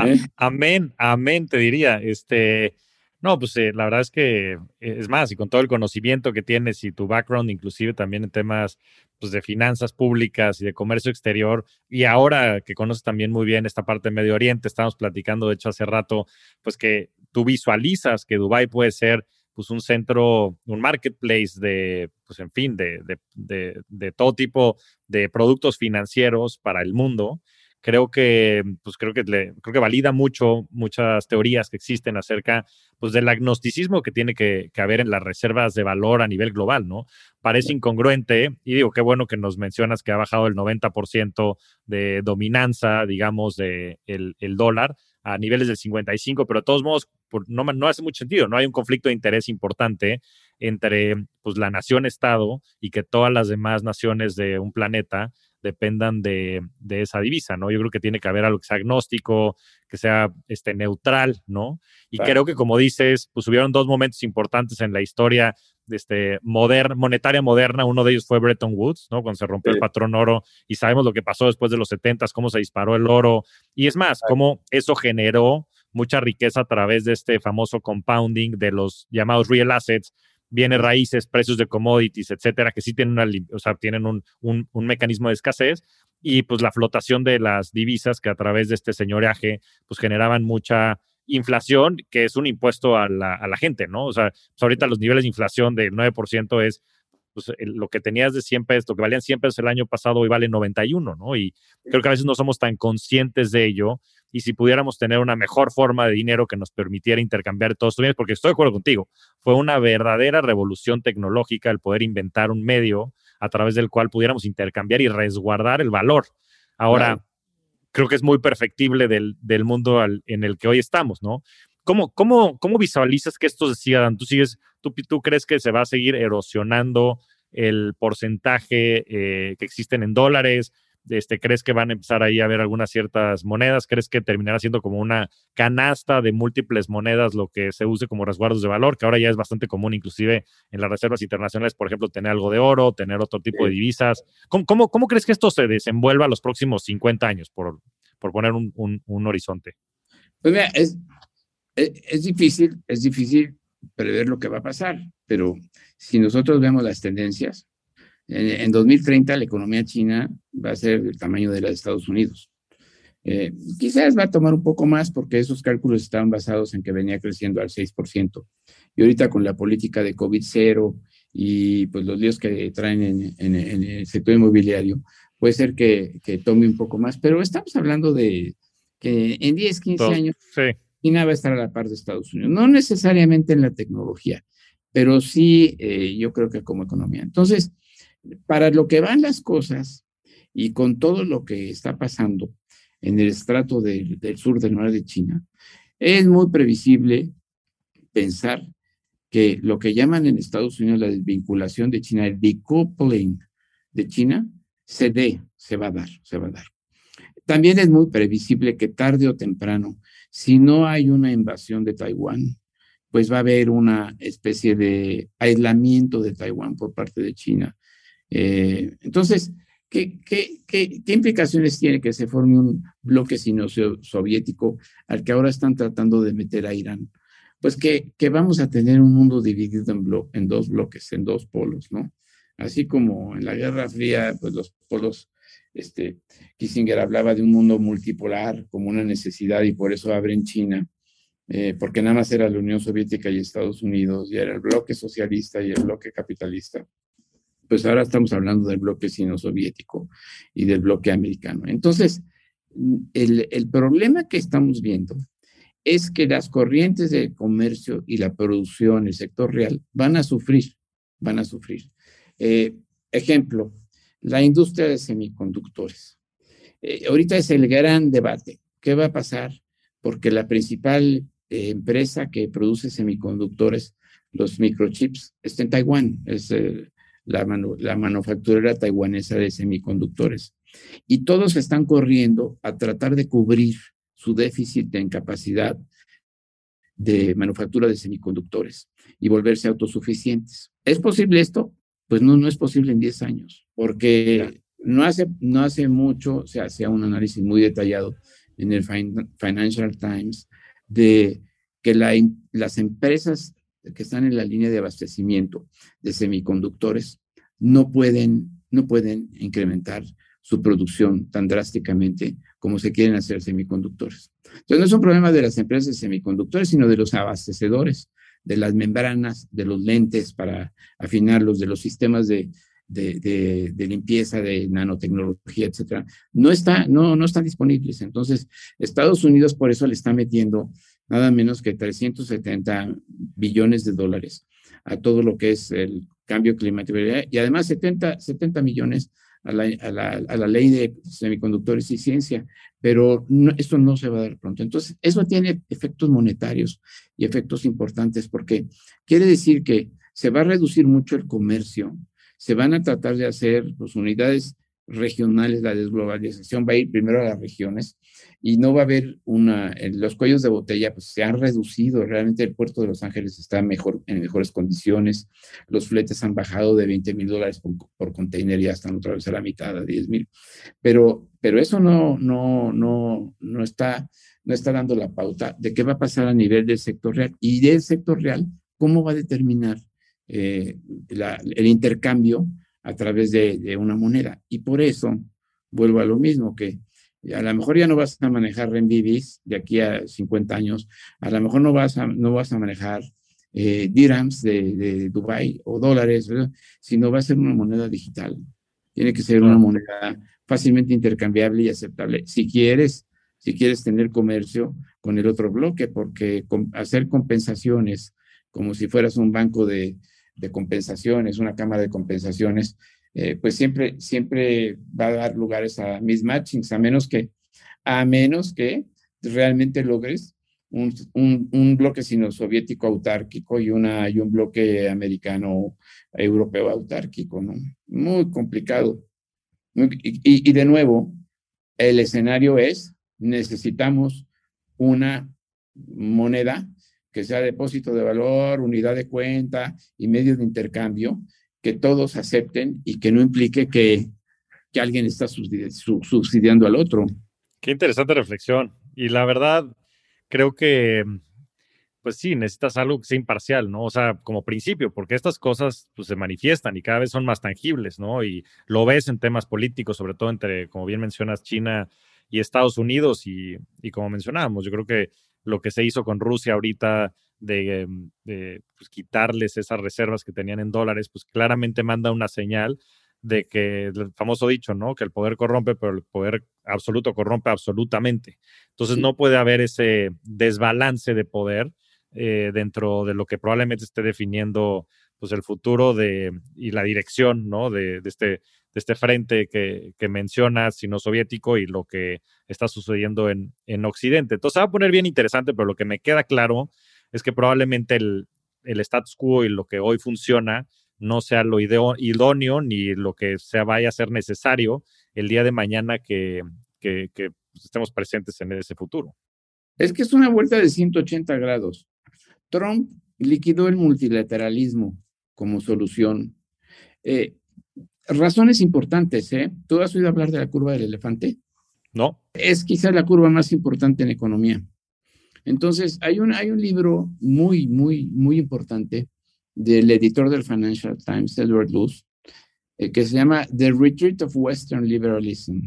S2: ¿eh? amén, amén, te diría. Este, no, pues eh, la verdad es que es más, y con todo el conocimiento que tienes y tu background, inclusive también en temas pues, de finanzas públicas y de comercio exterior, y ahora que conoces también muy bien esta parte de Medio Oriente, estamos platicando, de hecho, hace rato, pues que tú visualizas que Dubái puede ser pues un centro, un marketplace de, pues en fin, de, de, de todo tipo de productos financieros para el mundo creo que, pues creo que, le, creo que valida mucho muchas teorías que existen acerca pues, del agnosticismo que tiene que, haber en las reservas de valor a nivel global, ¿no? Parece incongruente, y digo, qué bueno que nos mencionas que ha bajado el 90% de dominancia, digamos, de el, dólar a niveles del 55, pero de todos modos, no, no hace mucho sentido, no hay un conflicto de interés importante entre pues, la nación-estado y que todas las demás naciones de un planeta dependan de, esa divisa, ¿no? Yo creo que tiene que haber algo que sea agnóstico, que sea este, neutral, ¿no? Y creo que, como dices, pues hubieron dos momentos importantes en la historia este, monetaria moderna. Uno de ellos fue Bretton Woods, ¿no? Cuando se rompió el patrón oro y sabemos lo que pasó después de los 70, cómo se disparó el oro. Y es más, cómo eso generó mucha riqueza a través de este famoso compounding de los llamados real assets, bienes raíces, precios de commodities, etcétera, que sí tienen, una, o sea, tienen un, un, mecanismo de escasez y pues la flotación de las divisas que a través de este señoreaje pues generaban mucha inflación, que es un impuesto a la, a la gente, ¿no? O sea, pues ahorita los niveles de inflación del 9% es pues, lo que tenías de 100 pesos, lo que valían 100 pesos el año pasado, hoy vale 91, ¿no? Y creo que a veces no somos tan conscientes de ello y si pudiéramos tener una mejor forma de dinero que nos permitiera intercambiar todos estos bienes, porque estoy de acuerdo contigo, fue una verdadera revolución tecnológica el poder inventar un medio a través del cual pudiéramos intercambiar y resguardar el valor. Ahora, creo que es muy perfectible del, mundo en el que hoy estamos, ¿no? ¿Cómo, cómo, cómo visualizas que esto se siga ¿Tú, sigues, tú, ¿Tú crees que se va a seguir erosionando el porcentaje eh, que existen en dólares? Este, ¿Crees que van a empezar ahí a ver algunas ciertas monedas? ¿Crees que terminará siendo como una canasta de múltiples monedas lo que se use como resguardos de valor, que ahora ya es bastante común inclusive en las reservas internacionales, por ejemplo, tener algo de oro, tener otro tipo de divisas? ¿Cómo, cómo, cómo crees que esto se desenvuelva los próximos 50 años, por, por poner un, un, horizonte?
S1: Pues mira, es, es, difícil, es difícil prever lo que va a pasar, pero si nosotros vemos las tendencias, en, 2030 la economía china va a ser del tamaño de la de Estados Unidos. Eh, quizás va a tomar un poco más porque esos cálculos estaban basados en que venía creciendo al 6%. Y ahorita con la política de COVID cero y pues los líos que traen en, el sector inmobiliario, puede ser que, tome un poco más, pero estamos hablando de que en 10, 15 años China va a estar a la par de Estados Unidos, no necesariamente en la tecnología, pero sí eh, yo creo que como economía. Entonces, para lo que van las cosas y con todo lo que está pasando en el estrato del, sur del mar de China, es muy previsible pensar que lo que llaman en Estados Unidos la desvinculación de China, el decoupling de China, se dé, se va a dar, se va a dar. También es muy previsible que tarde o temprano, si no hay una invasión de Taiwán, pues va a haber una especie de aislamiento de Taiwán por parte de China eh, entonces, ¿qué, qué, qué, qué implicaciones tiene que se forme un bloque sino-soviético al que ahora están tratando de meter a Irán? Pues que, que vamos a tener un mundo dividido en, en dos bloques, en dos polos, ¿no? Así como en la Guerra Fría, pues los polos, este, Kissinger hablaba de un mundo multipolar como una necesidad y por eso abren China. Eh, porque nada más era la Unión Soviética y Estados Unidos, y era el bloque socialista y el bloque capitalista pues ahora estamos hablando del bloque sino-soviético y del bloque americano. Entonces, el, el, problema que estamos viendo es que las corrientes de comercio y la producción, el sector real, van a sufrir, van a sufrir. Eh, ejemplo, la industria de semiconductores. Eh, ahorita es el gran debate. ¿Qué va a pasar? Porque la principal eh, empresa que produce semiconductores, los microchips, está en Taiwán. Es la, la manufacturera taiwanesa de semiconductores. Y todos están corriendo a tratar de cubrir su déficit en capacidad de manufactura de semiconductores y volverse autosuficientes. ¿Es posible esto? Pues no, no es posible en 10 años, porque no hace, no hace mucho se hacía un análisis muy detallado en el Financial Times de que la, las empresas que están en la línea de abastecimiento de semiconductores no pueden, no pueden incrementar su producción tan drásticamente como se quieren hacer semiconductores. Entonces, no es un problema de las empresas de semiconductores, sino de los abastecedores, de las membranas, de los lentes para afinarlos, de los sistemas de, de, de, limpieza, de nanotecnología, etcétera. No, está, no, no están disponibles. Entonces, Estados Unidos por eso le está metiendo nada menos que 370 billones de dólares a todo lo que es el cambio climático y además 70, 70 millones a la, a, la, a la, ley de semiconductores y ciencia, pero esto no se va a dar pronto. Entonces, eso tiene efectos monetarios y efectos importantes porque quiere decir que se va a reducir mucho el comercio, se van a tratar de hacer pues, unidades regionales, la desglobalización va a ir primero a las regiones y no va a haber una, los cuellos de botella pues se han reducido, realmente el puerto de Los Ángeles está mejor, en mejores condiciones, los fletes han bajado de 20 mil dólares por, container y ya están otra vez a la mitad, a 10 mil, pero, pero eso no, no, no, no está, no está dando la pauta de qué va a pasar a nivel del sector real. Y del sector real, cómo va a determinar eh, el intercambio a través de, una moneda. Y por eso vuelvo a lo mismo, que a lo mejor ya no vas a manejar renminbis de aquí a 50 años, a lo mejor no vas a, no vas a manejar eh, dirhams de, de Dubai o dólares, sino va a ser una moneda digital. Tiene que ser una moneda fácilmente intercambiable y aceptable. Si quieres, si quieres tener comercio con el otro bloque, porque hacer compensaciones como si fueras un banco de, de compensaciones, una cámara de compensaciones, eh, pues siempre, siempre va a dar lugares a mismatchings, a menos que, a menos que realmente logres un, un, bloque sino-soviético autárquico y, una, y un bloque americano europeo autárquico, ¿no? Muy complicado. Y, de nuevo, el escenario es, necesitamos una moneda que sea depósito de valor, unidad de cuenta y medio de intercambio, que todos acepten y que no implique que, que alguien está subsidiando al otro.
S2: Qué interesante reflexión. Y la verdad, creo que pues sí, necesitas algo que sea imparcial, ¿no? O sea, como principio, porque estas cosas pues, se manifiestan y cada vez son más tangibles, ¿no? Y lo ves en temas políticos, sobre todo entre, como bien mencionas, China y Estados Unidos y, y como mencionábamos, yo creo que lo que se hizo con Rusia ahorita de, de pues, quitarles esas reservas que tenían en dólares, pues claramente manda una señal de que el famoso dicho, ¿no? Que el poder corrompe, pero el poder absoluto corrompe absolutamente. Entonces no puede haber ese desbalance de poder eh, dentro de lo que probablemente esté definiendo pues el futuro de, y la dirección ¿no? de, este, de este frente que, que mencionas, sino soviético, y lo que está sucediendo en, en Occidente. Entonces va a poner bien interesante, pero lo que me queda claro es que probablemente el, el status quo y lo que hoy funciona no sea lo idóneo ni lo que sea vaya a ser necesario el día de mañana que, que, que pues, estemos presentes en ese futuro.
S1: Es que es una vuelta de 180 grados. Trump liquidó el multilateralismo como solución. Eh, razones importantes, ¿eh? ¿Tú has oído hablar de la curva del elefante?
S2: No.
S1: Es quizás la curva más importante en economía. Entonces, hay un, hay un libro muy, muy, muy importante del editor del Financial Times, Edward Luce, eh, que se llama The Retreat of Western Liberalism.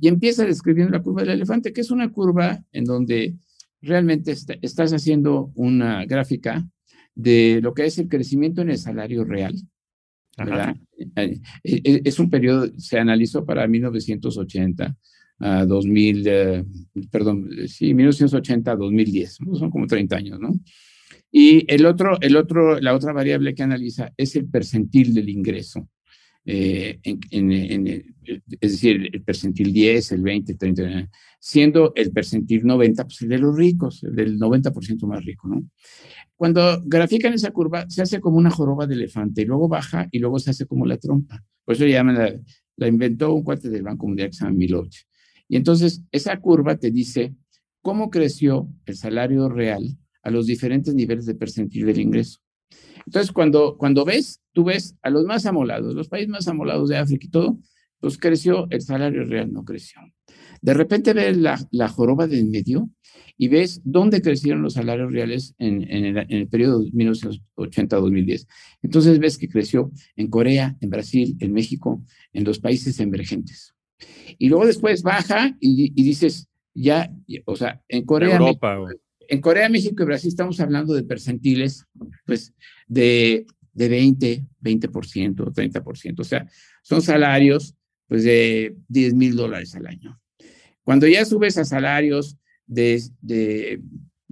S1: Y empieza describiendo la curva del elefante, que es una curva en donde realmente estás haciendo una gráfica de lo que es el crecimiento en el salario real. ¿verdad? Eh, eh, eh, es un periodo, se analizó para 1980 a 2000, perdón, sí, 1980 a 2010, son como 30 años, ¿no? Y el otro, el otro, la otra variable que analiza es el percentil del ingreso. Eh, en, es decir, el percentil 10, el 20, el 30, siendo el percentil 90, pues el de los ricos, el del 90% más rico, ¿no? Cuando grafican esa curva, se hace como una joroba de elefante, y luego baja y luego se hace como la trompa. Por eso llaman la, la inventó un cuate del Banco Mundial que se llama Miloche. Y entonces, esa curva te dice cómo creció el salario real a los diferentes niveles de percentil del ingreso. Entonces, cuando, cuando ves, tú ves a los más amolados, los países más amolados de África y todo, pues creció, el salario real no creció. De repente ves la, la joroba del medio y ves dónde crecieron los salarios reales en, en, el, en el, periodo 1980-2010. Entonces ves que creció en Corea, en Brasil, en México, en los países emergentes. Y luego después baja y, y dices, ya, o sea, en Corea... Europa, en Corea, México y Brasil estamos hablando de percentiles, pues, de, de 20, 20%, 30%. O sea, son salarios, pues, de 10 mil dólares al año. Cuando ya subes a salarios de, de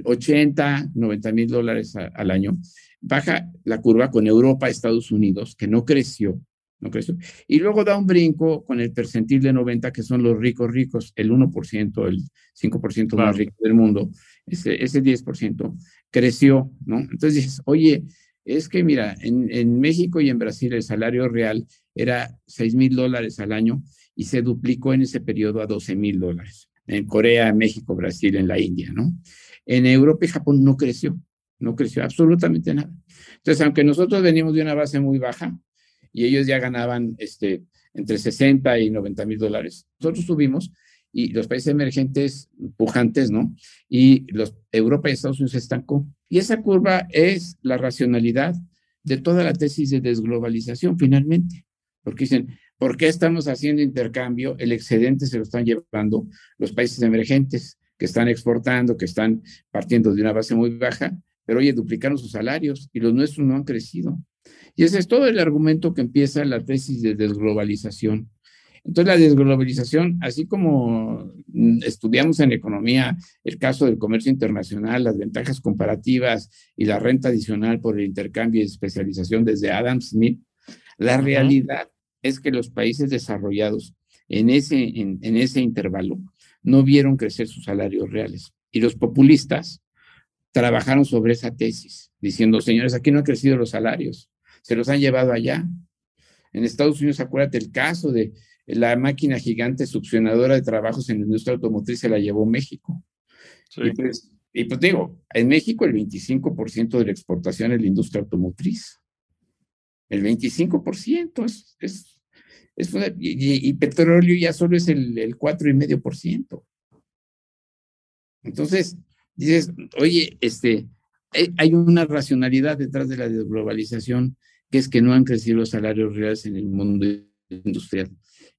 S1: 80, 90 mil dólares al año, baja la curva con Europa, Estados Unidos, que no creció, no creció. Y luego da un brinco con el percentil de 90, que son los ricos ricos, el 1%, el 5% más rico del mundo, ese, ese 10% creció, ¿no? Entonces dices, oye, es que mira, en, en México y en Brasil el salario real era 6 mil dólares al año y se duplicó en ese periodo a 12 mil dólares. En Corea, México, Brasil, en la India, ¿no? En Europa y Japón no creció, no creció absolutamente nada. Entonces, aunque nosotros venimos de una base muy baja y ellos ya ganaban este, entre 60 y 90 mil dólares, nosotros subimos y los países emergentes pujantes, ¿no? Y los, Europa y Estados Unidos se estancó. Y esa curva es la racionalidad de toda la tesis de desglobalización, finalmente. Porque dicen, ¿por qué estamos haciendo intercambio? El excedente se lo están llevando los países emergentes que están exportando, que están partiendo de una base muy baja, pero oye, duplicaron sus salarios y los nuestros no han crecido. Y ese es todo el argumento que empieza la tesis de desglobalización. Entonces, la desglobalización, así como mm, estudiamos en economía el caso del comercio internacional, las ventajas comparativas y la renta adicional por el intercambio y especialización desde Adam Smith, la realidad es que los países desarrollados en ese, en, en ese intervalo no vieron crecer sus salarios reales. Y los populistas trabajaron sobre esa tesis, diciendo, señores, aquí no han crecido los salarios, se los han llevado allá. En Estados Unidos, acuérdate el caso de la máquina gigante succionadora de trabajos en la industria automotriz se la llevó México. Y, pues, y pues digo, en México el 25% de la exportación es la industria automotriz. El 25% es, es, es y, petróleo ya solo es el, el 4,5%. Entonces, dices, oye, este, hay una racionalidad detrás de la desglobalización, que es que no han crecido los salarios reales en el mundo industrial.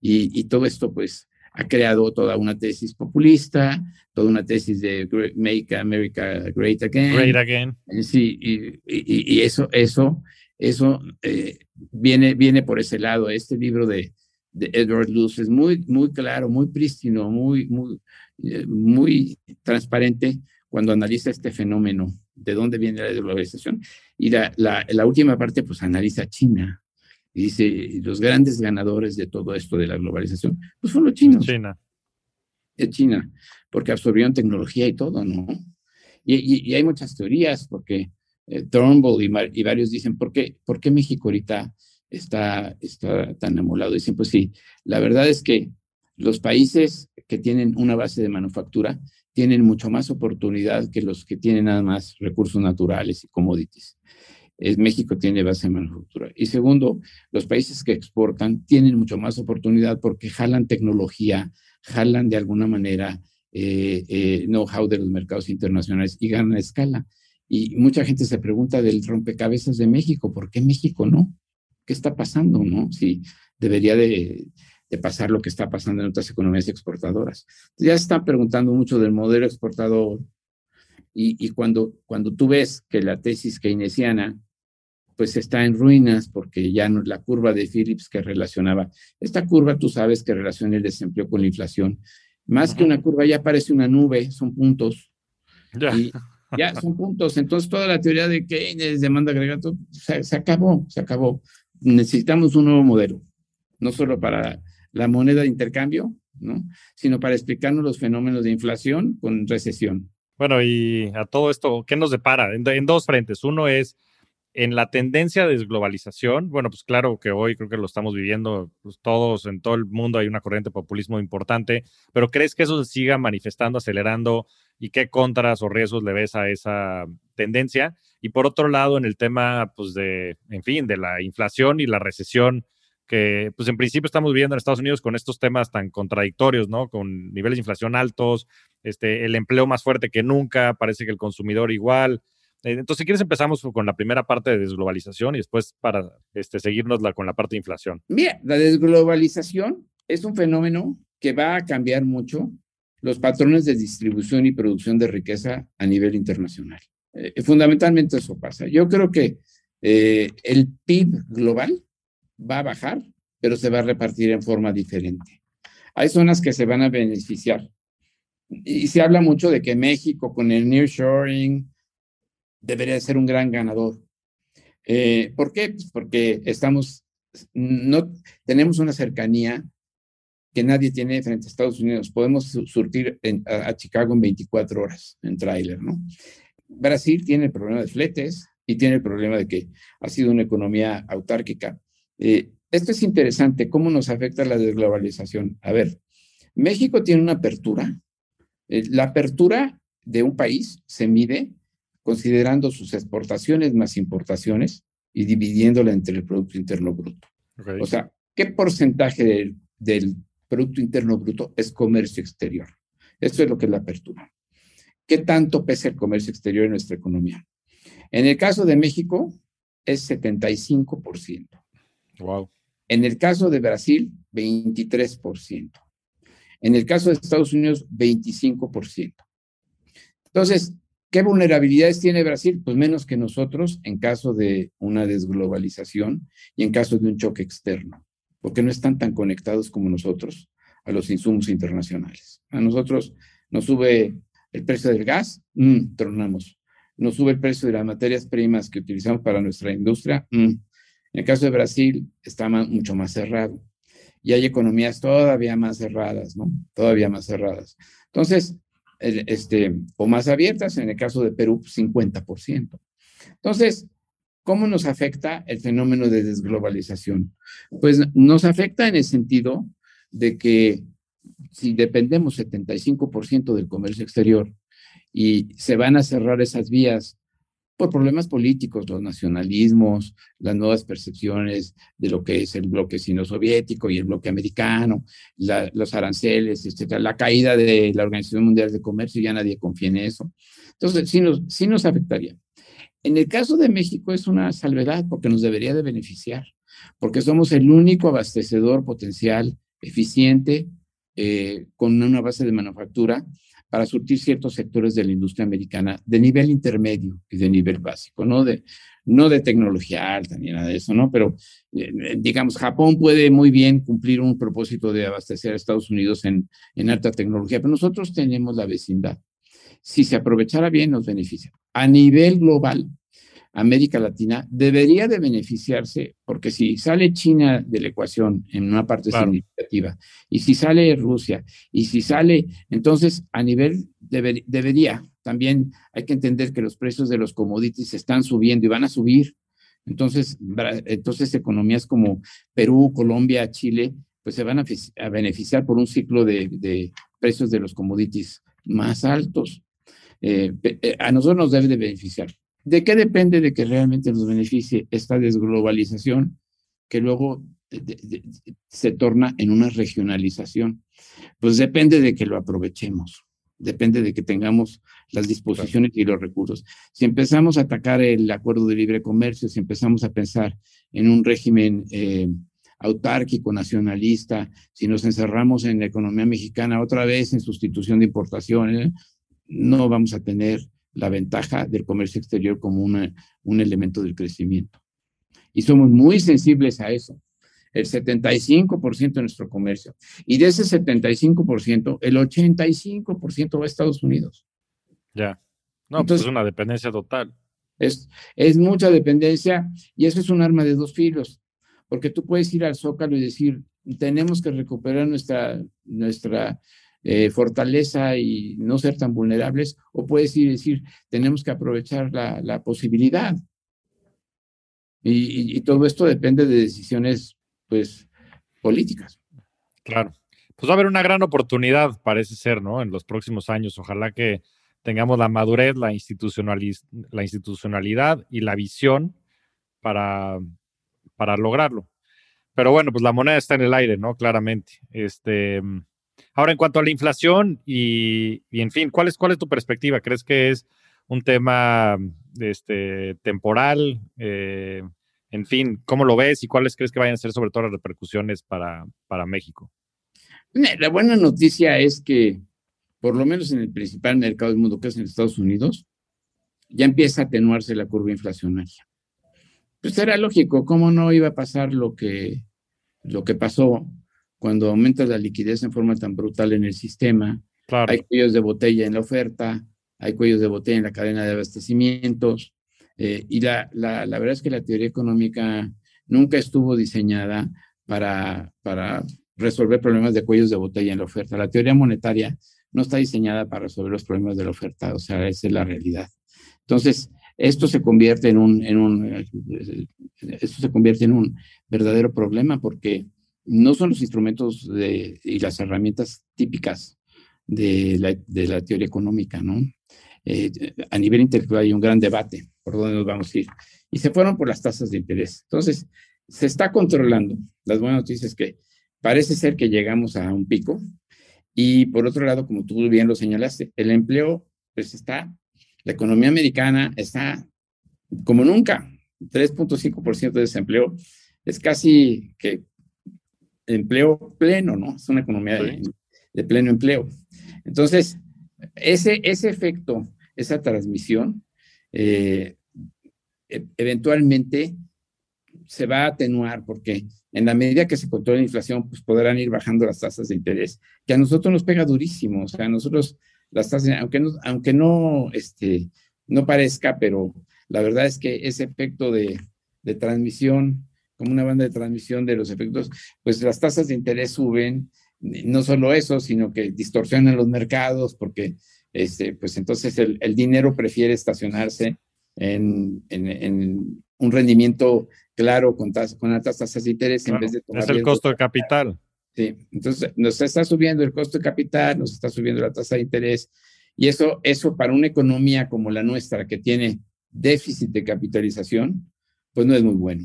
S1: Y, y todo esto, pues, ha creado toda una tesis populista, toda una tesis de Make America Great Again.
S2: Great Again.
S1: Sí, y, y, y eso, eso, eso eh, viene, viene por ese lado. Este libro de, de Edward Luce es muy, muy claro, muy prístino, muy, muy, eh, muy transparente cuando analiza este fenómeno, de dónde viene la globalización. Y la, la, la última parte, pues analiza China. Y dice, los grandes ganadores de todo esto de la globalización, pues son los chinos.
S2: China.
S1: Es China, porque absorbieron tecnología y todo, ¿no? Y, y, hay muchas teorías, porque eh, Turnbull y, y, varios dicen, ¿por qué, ¿por qué México ahorita está, está tan amolado? Dicen, pues sí, la verdad es que los países que tienen una base de manufactura tienen mucho más oportunidad que los que tienen nada más recursos naturales y commodities. México tiene base de manufactura. Y segundo, los países que exportan tienen mucho más oportunidad porque jalan tecnología, jalan de alguna manera eh, eh, know-how de los mercados internacionales y ganan escala. Y mucha gente se pregunta del rompecabezas de México, ¿por qué México no? ¿Qué está pasando, no? Si debería de, pasar lo que está pasando en otras economías exportadoras. Ya se están preguntando mucho del modelo exportador y, y, cuando, cuando tú ves que la tesis keynesiana pues está en ruinas porque ya no la curva de Phillips que relacionaba. Esta curva tú sabes que relaciona el desempleo con la inflación. Más que una curva ya parece una nube, son puntos. Ya. ya son puntos. Entonces toda la teoría de Keynes, demanda agregada, se, se acabó, se acabó. Necesitamos un nuevo modelo, no solo para la moneda de intercambio, ¿no? sino para explicarnos los fenómenos de inflación con recesión.
S2: Bueno, y a todo esto, ¿qué nos depara? En, en dos frentes. Uno es en la tendencia de desglobalización, bueno, pues claro que hoy creo que lo estamos viviendo pues todos, en todo el mundo hay una corriente de populismo importante, pero ¿crees que eso se siga manifestando, acelerando y qué contras o riesgos le ves a esa tendencia? Y por otro lado, en el tema, pues de, en fin, de la inflación y la recesión que pues en principio estamos viviendo en Estados Unidos con estos temas tan contradictorios, ¿no? Con niveles de inflación altos, este, el empleo más fuerte que nunca, parece que el consumidor igual, entonces, si quieres, empezamos con la primera parte de desglobalización y después para este, seguirnos con la parte de inflación.
S1: Mira, la desglobalización es un fenómeno que va a cambiar mucho los patrones de distribución y producción de riqueza a nivel internacional. Eh, fundamentalmente eso pasa. Yo creo que eh, el PIB global va a bajar, pero se va a repartir en forma diferente. Hay zonas que se van a beneficiar. Y se habla mucho de que México con el nearshoring, debería ser un gran ganador. Eh, ¿Por qué? Pues porque estamos, no tenemos una cercanía que nadie tiene frente a Estados Unidos. Podemos surtir a, Chicago en 24 horas en tráiler, ¿no? Brasil tiene el problema de fletes y tiene el problema de que ha sido una economía autárquica. Eh, esto es interesante, ¿cómo nos afecta la desglobalización? A ver, México tiene una apertura. Eh, la apertura de un país se mide considerando sus exportaciones más importaciones y dividiéndola entre el Producto Interno Bruto. O sea, ¿qué porcentaje del, del Producto Interno Bruto es comercio exterior? Esto es lo que es la apertura. ¿Qué tanto pesa el comercio exterior en nuestra economía? En el caso de México, es 75%.
S2: Wow.
S1: En el caso de Brasil, 23%. En el caso de Estados Unidos, 25%. Entonces, ¿Qué vulnerabilidades tiene Brasil? Pues menos que nosotros en caso de una desglobalización y en caso de un choque externo, porque no están tan conectados como nosotros a los insumos internacionales. A nosotros nos sube el precio del gas, mm, tronamos. Nos sube el precio de las materias primas que utilizamos para nuestra industria. Mm. En el caso de Brasil está mucho más cerrado y hay economías todavía más cerradas, ¿no? Todavía más cerradas. Entonces, este, o más abiertas, en el caso de Perú, 50%. Entonces, ¿cómo nos afecta el fenómeno de desglobalización? Pues nos afecta en el sentido de que si dependemos 75% del comercio exterior y se van a cerrar esas vías por problemas políticos, los nacionalismos, las nuevas percepciones de lo que es el bloque sino-soviético y el bloque americano, los aranceles, etcétera, la caída de la Organización Mundial de Comercio, ya nadie confía en eso. Entonces, sí nos, sí nos afectaría. En el caso de México es una salvedad porque nos debería de beneficiar, porque somos el único abastecedor potencial eficiente eh, con una base de manufactura para surtir ciertos sectores de la industria americana de nivel intermedio y de nivel básico, no de, no de tecnología alta ni nada de eso, ¿no? Pero, eh, digamos, Japón puede muy bien cumplir un propósito de abastecer a Estados Unidos en, en alta tecnología, pero nosotros tenemos la vecindad. Si se aprovechara bien, nos beneficia. A nivel global, América Latina debería de beneficiarse, porque si sale China de la ecuación en una parte significativa, y si sale Rusia, y si sale, entonces a nivel debería, también hay que entender que los precios de los commodities están subiendo y van a subir. Entonces, entonces economías como Perú, Colombia, Chile, pues se van a, beneficiar por un ciclo de, precios de los commodities más altos. Eh, eh, a nosotros nos debe de beneficiar. ¿De qué depende de que realmente nos beneficie esta desglobalización que luego se torna en una regionalización? Pues depende de que lo aprovechemos, depende de que tengamos las disposiciones y los recursos. Si empezamos a atacar el acuerdo de libre comercio, si empezamos a pensar en un régimen eh, autárquico, nacionalista, si nos encerramos en la economía mexicana otra vez en sustitución de importaciones, no vamos a tener la ventaja del comercio exterior como un elemento del crecimiento. Y somos muy sensibles a eso. El 75% de nuestro comercio. Y de ese 75%, el 85% va a Estados Unidos.
S2: Ya. No, pues es una dependencia total.
S1: Es, es mucha dependencia y eso es un arma de dos filos. Porque tú puedes ir al Zócalo y decir, tenemos que recuperar nuestra, nuestra eh, fortaleza y no ser tan vulnerables, o puedes ir decir, tenemos que aprovechar la, posibilidad. Y, todo esto depende de decisiones, pues, políticas.
S2: Claro. Pues va a haber una gran oportunidad, parece ser, ¿no? En los próximos años. Ojalá que tengamos la madurez, la, la institucionalidad y la visión para, para lograrlo. Pero bueno, pues la moneda está en el aire, ¿no? Claramente. Este, Ahora, en cuanto a la inflación y, en fin, ¿cuál es, ¿cuál es tu perspectiva? ¿Crees que es un tema este, temporal? Eh, en fin, ¿cómo lo ves y cuáles crees que vayan a ser sobre todo las repercusiones para, para México?
S1: La buena noticia es que, por lo menos en el principal mercado del mundo, que es en Estados Unidos, ya empieza a atenuarse la curva inflacionaria. Pues era lógico, ¿cómo no iba a pasar lo que, lo que pasó cuando aumenta la liquidez en forma tan brutal en el sistema, hay cuellos de botella en la oferta, hay cuellos de botella en la cadena de abastecimientos, eh, y la, la, la, verdad es que la teoría económica nunca estuvo diseñada para, para resolver problemas de cuellos de botella en la oferta. La teoría monetaria no está diseñada para resolver los problemas de la oferta, o sea, esa es la realidad. Entonces, esto se convierte en un, en un, eh, esto se convierte en un verdadero problema porque no son los instrumentos y las herramientas típicas de la, de la teoría económica, ¿no? Eh, a nivel intelectual hay un gran debate por dónde nos vamos a ir. Y se fueron por las tasas de interés. Entonces, se está controlando. Las buenas noticias es que parece ser que llegamos a un pico. Y por otro lado, como tú bien lo señalaste, el empleo, pues está, la economía americana está como nunca, 3.5% de desempleo. Es casi que empleo pleno, ¿no? Es una economía de, pleno empleo. Entonces, ese, ese efecto, esa transmisión, eh, e, eventualmente se va a atenuar porque en la medida que se controle la inflación, pues podrán ir bajando las tasas de interés, que a nosotros nos pega durísimo, o sea, a nosotros las tasas, aunque no, aunque no, este, no parezca, pero la verdad es que ese efecto de, de transmisión como una banda de transmisión de los efectos, pues las tasas de interés suben, no solo eso, sino que distorsionan los mercados, porque este, pues entonces el, dinero prefiere estacionarse en, un rendimiento claro con, con altas tasas de interés en vez de
S2: tomar. Es el costo de capital.
S1: Sí, entonces nos está subiendo el costo de capital, nos está subiendo la tasa de interés, y eso, eso para una economía como la nuestra, que tiene déficit de capitalización, pues no es muy bueno.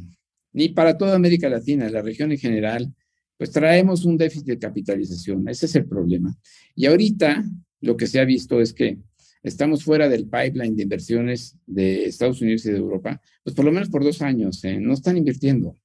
S1: Ni para toda América Latina, la región en general, pues traemos un déficit de capitalización. Ese es el problema. Y ahorita lo que se ha visto es que estamos fuera del pipeline de inversiones de Estados Unidos y de Europa, pues por lo menos por dos años, ¿eh? no están invirtiendo.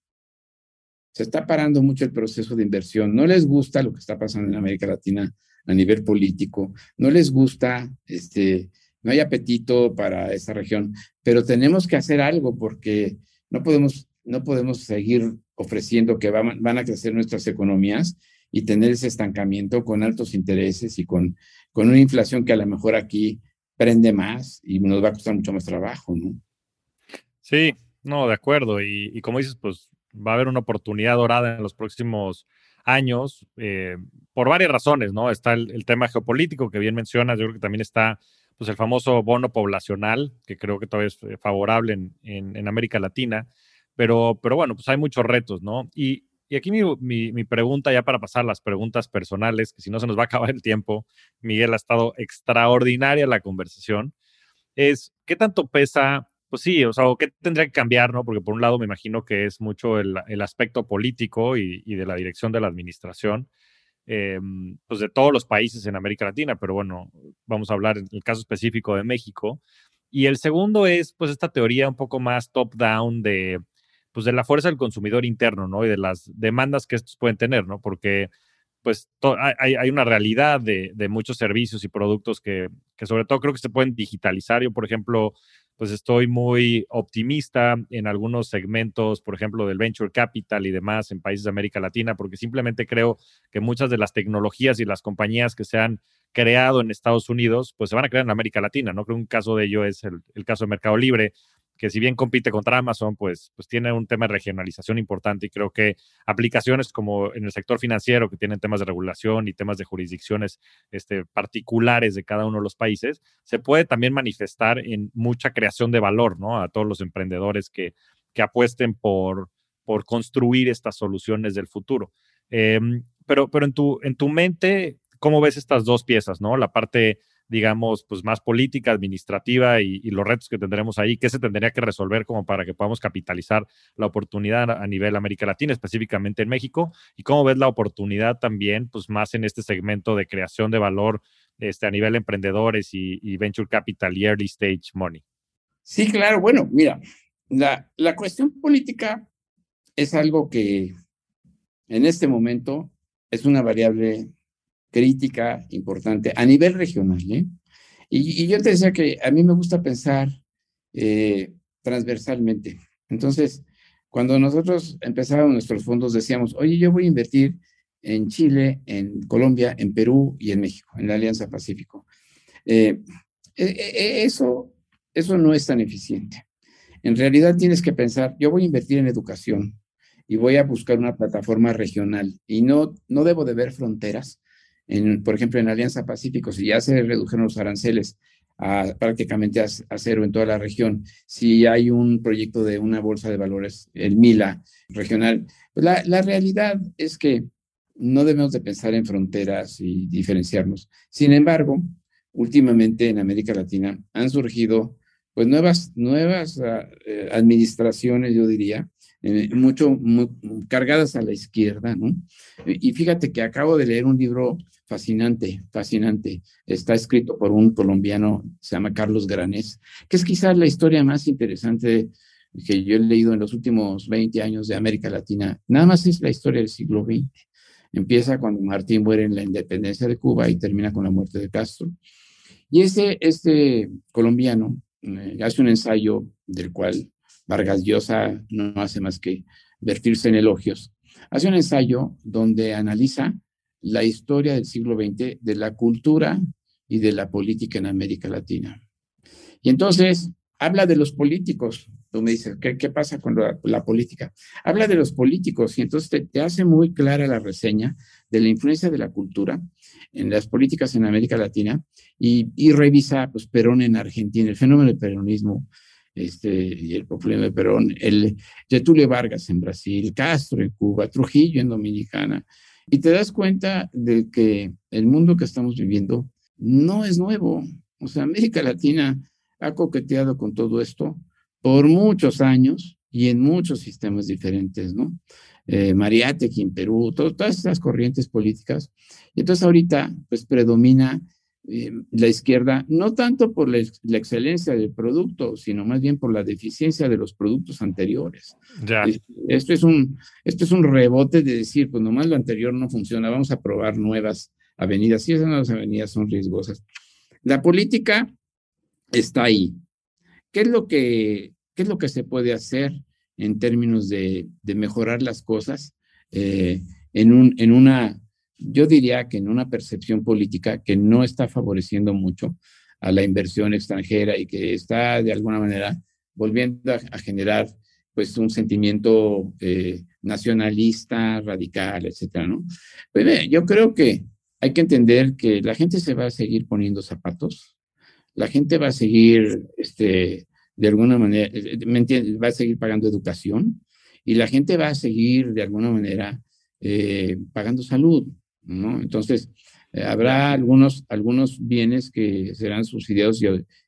S1: Se está parando mucho el proceso de inversión. No les gusta lo que está pasando en América Latina a nivel político. No les gusta, este, no hay apetito para esa región, pero tenemos que hacer algo porque no podemos, no podemos seguir ofreciendo que van, van a crecer nuestras economías y tener ese estancamiento con altos intereses y con, con una inflación que a lo mejor aquí prende más y nos va a costar mucho más trabajo, ¿no?
S2: Sí, no, de acuerdo. Y, como dices, pues va a haber una oportunidad dorada en los próximos años eh, por varias razones, ¿no? Está el, tema geopolítico que bien mencionas, yo creo que también está pues el famoso bono poblacional, que creo que todavía es eh, favorable en, en, América Latina, pero, pero bueno, pues hay muchos retos, ¿no? Y, y aquí mi, mi, mi, pregunta, ya para pasar las preguntas personales, que si no se nos va a acabar el tiempo, Miguel ha estado extraordinaria la conversación, es, ¿qué tanto pesa pues sí, o sea, ¿qué tendría que cambiar, no? Porque por un lado me imagino que es mucho el, aspecto político y, de la dirección de la administración, eh, pues de todos los países en América Latina, pero bueno, vamos a hablar en el caso específico de México. Y el segundo es, pues, esta teoría un poco más top-down de, pues, de la fuerza del consumidor interno, ¿no? Y de las demandas que estos pueden tener, ¿no? Porque, pues, hay, hay, una realidad de, de, muchos servicios y productos que, que sobre todo creo que se pueden digitalizar. Yo, por ejemplo, pues estoy muy optimista en algunos segmentos, por ejemplo, del venture capital y demás en países de América Latina, porque simplemente creo que muchas de las tecnologías y las compañías que se han creado en Estados Unidos, pues se van a crear en América Latina. No creo que un caso de ello es el, el caso de Mercado Libre, que si bien compite contra Amazon, pues, pues tiene un tema de regionalización importante y creo que aplicaciones como en el sector financiero, que tienen temas de regulación y temas de jurisdicciones este, particulares de cada uno de los países, se puede también manifestar en mucha creación de valor, ¿no? A todos los emprendedores que, que apuesten por, por construir estas soluciones del futuro. Em, pero pero en, tu, en tu mente, ¿cómo ves estas dos piezas, ¿no? La parte digamos, pues más política, administrativa y, los retos que tendremos ahí, qué se tendría que resolver como para que podamos capitalizar la oportunidad a, nivel América Latina, específicamente en México, y cómo ves la oportunidad también, pues más en este segmento de creación de valor este, a nivel emprendedores y, venture capital y early stage money.
S1: Sí, claro, bueno, mira, la, la cuestión política es algo que en este momento es una variable crítica importante a nivel regional. ¿eh? Y, yo te decía que a mí me gusta pensar eh, transversalmente. Entonces, cuando nosotros empezábamos nuestros fondos, decíamos, oye, yo voy a invertir en Chile, en Colombia, en Perú y en México, en la Alianza Pacífico. Eh, e, e, eso, eso no es tan eficiente. En realidad tienes que pensar, yo voy a invertir en educación y voy a buscar una plataforma regional y no, no debo de ver fronteras, por ejemplo, en Alianza Pacífico, si ya se redujeron los aranceles a, prácticamente a, cero en toda la región, si hay un proyecto de una bolsa de valores, el MILA regional, pues la, la realidad es que no debemos de pensar en fronteras y diferenciarnos. Sin embargo, últimamente en América Latina han surgido pues nuevas, nuevas eh, administraciones, yo diría, eh, mucho cargadas a la izquierda, ¿no? Y fíjate que acabo de leer un libro fascinante, fascinante. Está escrito por un colombiano, se llama Carlos Granés, que es quizás la historia más interesante que yo he leído en los últimos 20 años de América Latina. Nada más es la historia del siglo XX. Empieza cuando Martín muere en la independencia de Cuba y termina con la muerte de Castro. Y ese, este colombiano eh, hace un ensayo del cual Vargas Llosa no hace más que vertirse en elogios. Hace un ensayo donde analiza la historia del siglo XX de la cultura y de la política en América Latina. Y entonces habla de los políticos. Tú me dices, ¿qué, pasa con la, política? Habla de los políticos y entonces te, hace muy clara la reseña de la influencia de la cultura en las políticas en América Latina y, y revisa pues, Perón en Argentina, el fenómeno del peronismo este, y el populismo de Perón, el Getulio Vargas en Brasil, Castro en Cuba, Trujillo en Dominicana, Y te das cuenta de que el mundo que estamos viviendo no es nuevo. O sea, América Latina ha coqueteado con todo esto por muchos años y en muchos sistemas diferentes, ¿no? Eh, en Perú, todas estas corrientes políticas. Y entonces ahorita, pues predomina eh, la izquierda, no tanto por la, excelencia del producto, sino más bien por la deficiencia de los productos anteriores.
S2: Ya.
S1: Esto, es un, esto es un rebote de decir, pues nomás lo anterior no funciona, vamos a probar nuevas avenidas, y esas nuevas avenidas son riesgosas. La política está ahí. ¿Qué es lo que, qué es lo que se puede hacer en términos de, de mejorar las cosas eh, en, un, en una yo diría que en una percepción política que no está favoreciendo mucho a la inversión extranjera y que está de alguna manera volviendo a, generar pues un sentimiento eh, nacionalista, radical, etcétera, ¿no? Pues yo creo que hay que entender que la gente se va a seguir poniendo zapatos, la gente va a seguir, este, de alguna manera, eh, ¿me entiendes? Va a seguir pagando educación y la gente va a seguir de alguna manera eh, pagando salud. ¿No? Entonces, eh, habrá algunos, algunos bienes que serán subsidiados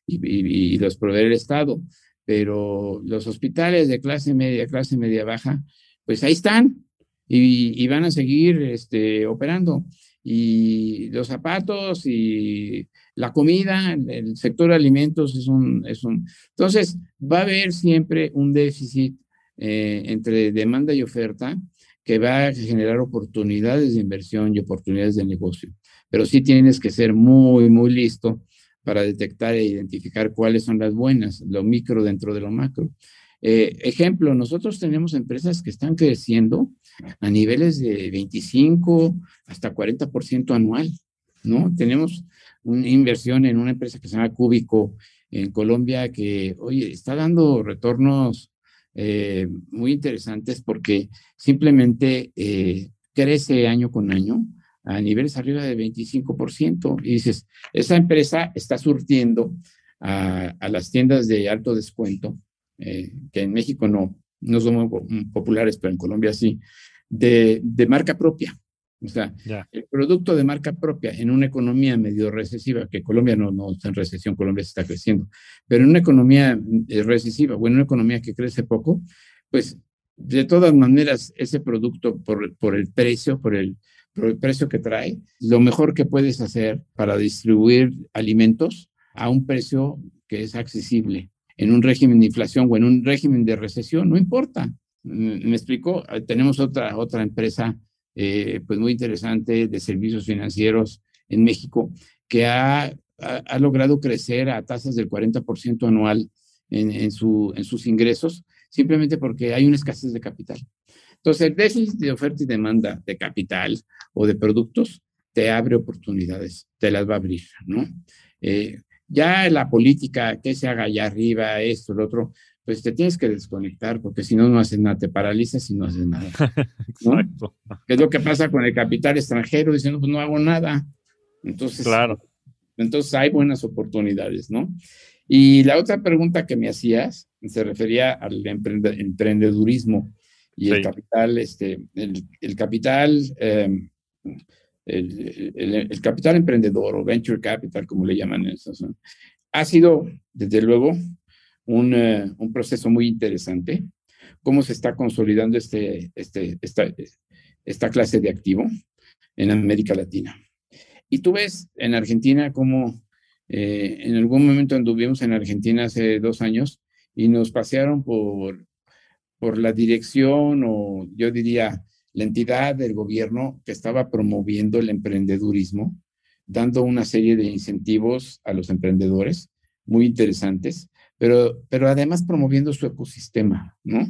S1: y, los proveerá el Estado, pero los hospitales de clase media, clase media baja, pues ahí están y, van a seguir este, operando. Y los zapatos y la comida, el sector de alimentos es un... Es un entonces, va a haber siempre un déficit eh, entre demanda y oferta que va a generar oportunidades de inversión y oportunidades de negocio. Pero sí tienes que ser muy, muy listo para detectar e identificar cuáles son las buenas, lo micro dentro de lo macro. Eh, ejemplo, nosotros tenemos empresas que están creciendo a niveles de 25 hasta 40% anual, ¿no? Tenemos una inversión en una empresa que se llama Cúbico en Colombia que, oye, está dando retornos eh, muy interesantes porque simplemente eh, crece año con año a niveles arriba del 25%. Y dices, esa empresa está surtiendo a, las tiendas de alto descuento, eh, que en México no, no son muy populares, pero en Colombia sí, de, de marca propia. O sea, el producto de marca propia en una economía medio recesiva, que Colombia no, no está en recesión, Colombia está creciendo, pero en una economía eh, recesiva o en una economía que crece poco, pues de todas maneras ese producto por, por el precio, por el, por el precio que trae, lo mejor que puedes hacer para distribuir alimentos a un precio que es accesible en un régimen de inflación o en un régimen de recesión, no importa. Me explico, tenemos otra, otra empresa eh, pues muy interesante de servicios financieros en México, que ha, ha, logrado crecer a tasas del 40% anual en, en, su, en sus ingresos, simplemente porque hay una escasez de capital. Entonces, el déficit de oferta y demanda de capital o de productos te abre oportunidades, te las va a abrir, ¿no? Eh, ya la política, que se haga allá arriba, esto, lo otro, pues te tienes que desconectar, porque si no, no haces nada, te paralizas y no haces nada. Exacto. ¿Qué es lo que pasa con el capital extranjero? Diciendo, pues no hago nada. Entonces,
S2: claro.
S1: entonces hay buenas oportunidades, ¿no? Y la otra pregunta que me hacías se refería al emprendedurismo y el capital, este, el, capital, em, el, capital emprendedor o venture capital, como le llaman, eso, ha sido, desde luego, eh, un, proceso muy interesante, cómo se está consolidando este, este, esta, esta clase de activo en América Latina. Y tú ves en Argentina cómo eh, en algún momento anduvimos en Argentina hace dos años y nos pasearon por, por la dirección o yo diría la entidad del gobierno que estaba promoviendo el emprendedurismo, dando una serie de incentivos a los emprendedores muy interesantes pero, pero además promoviendo su ecosistema, ¿no?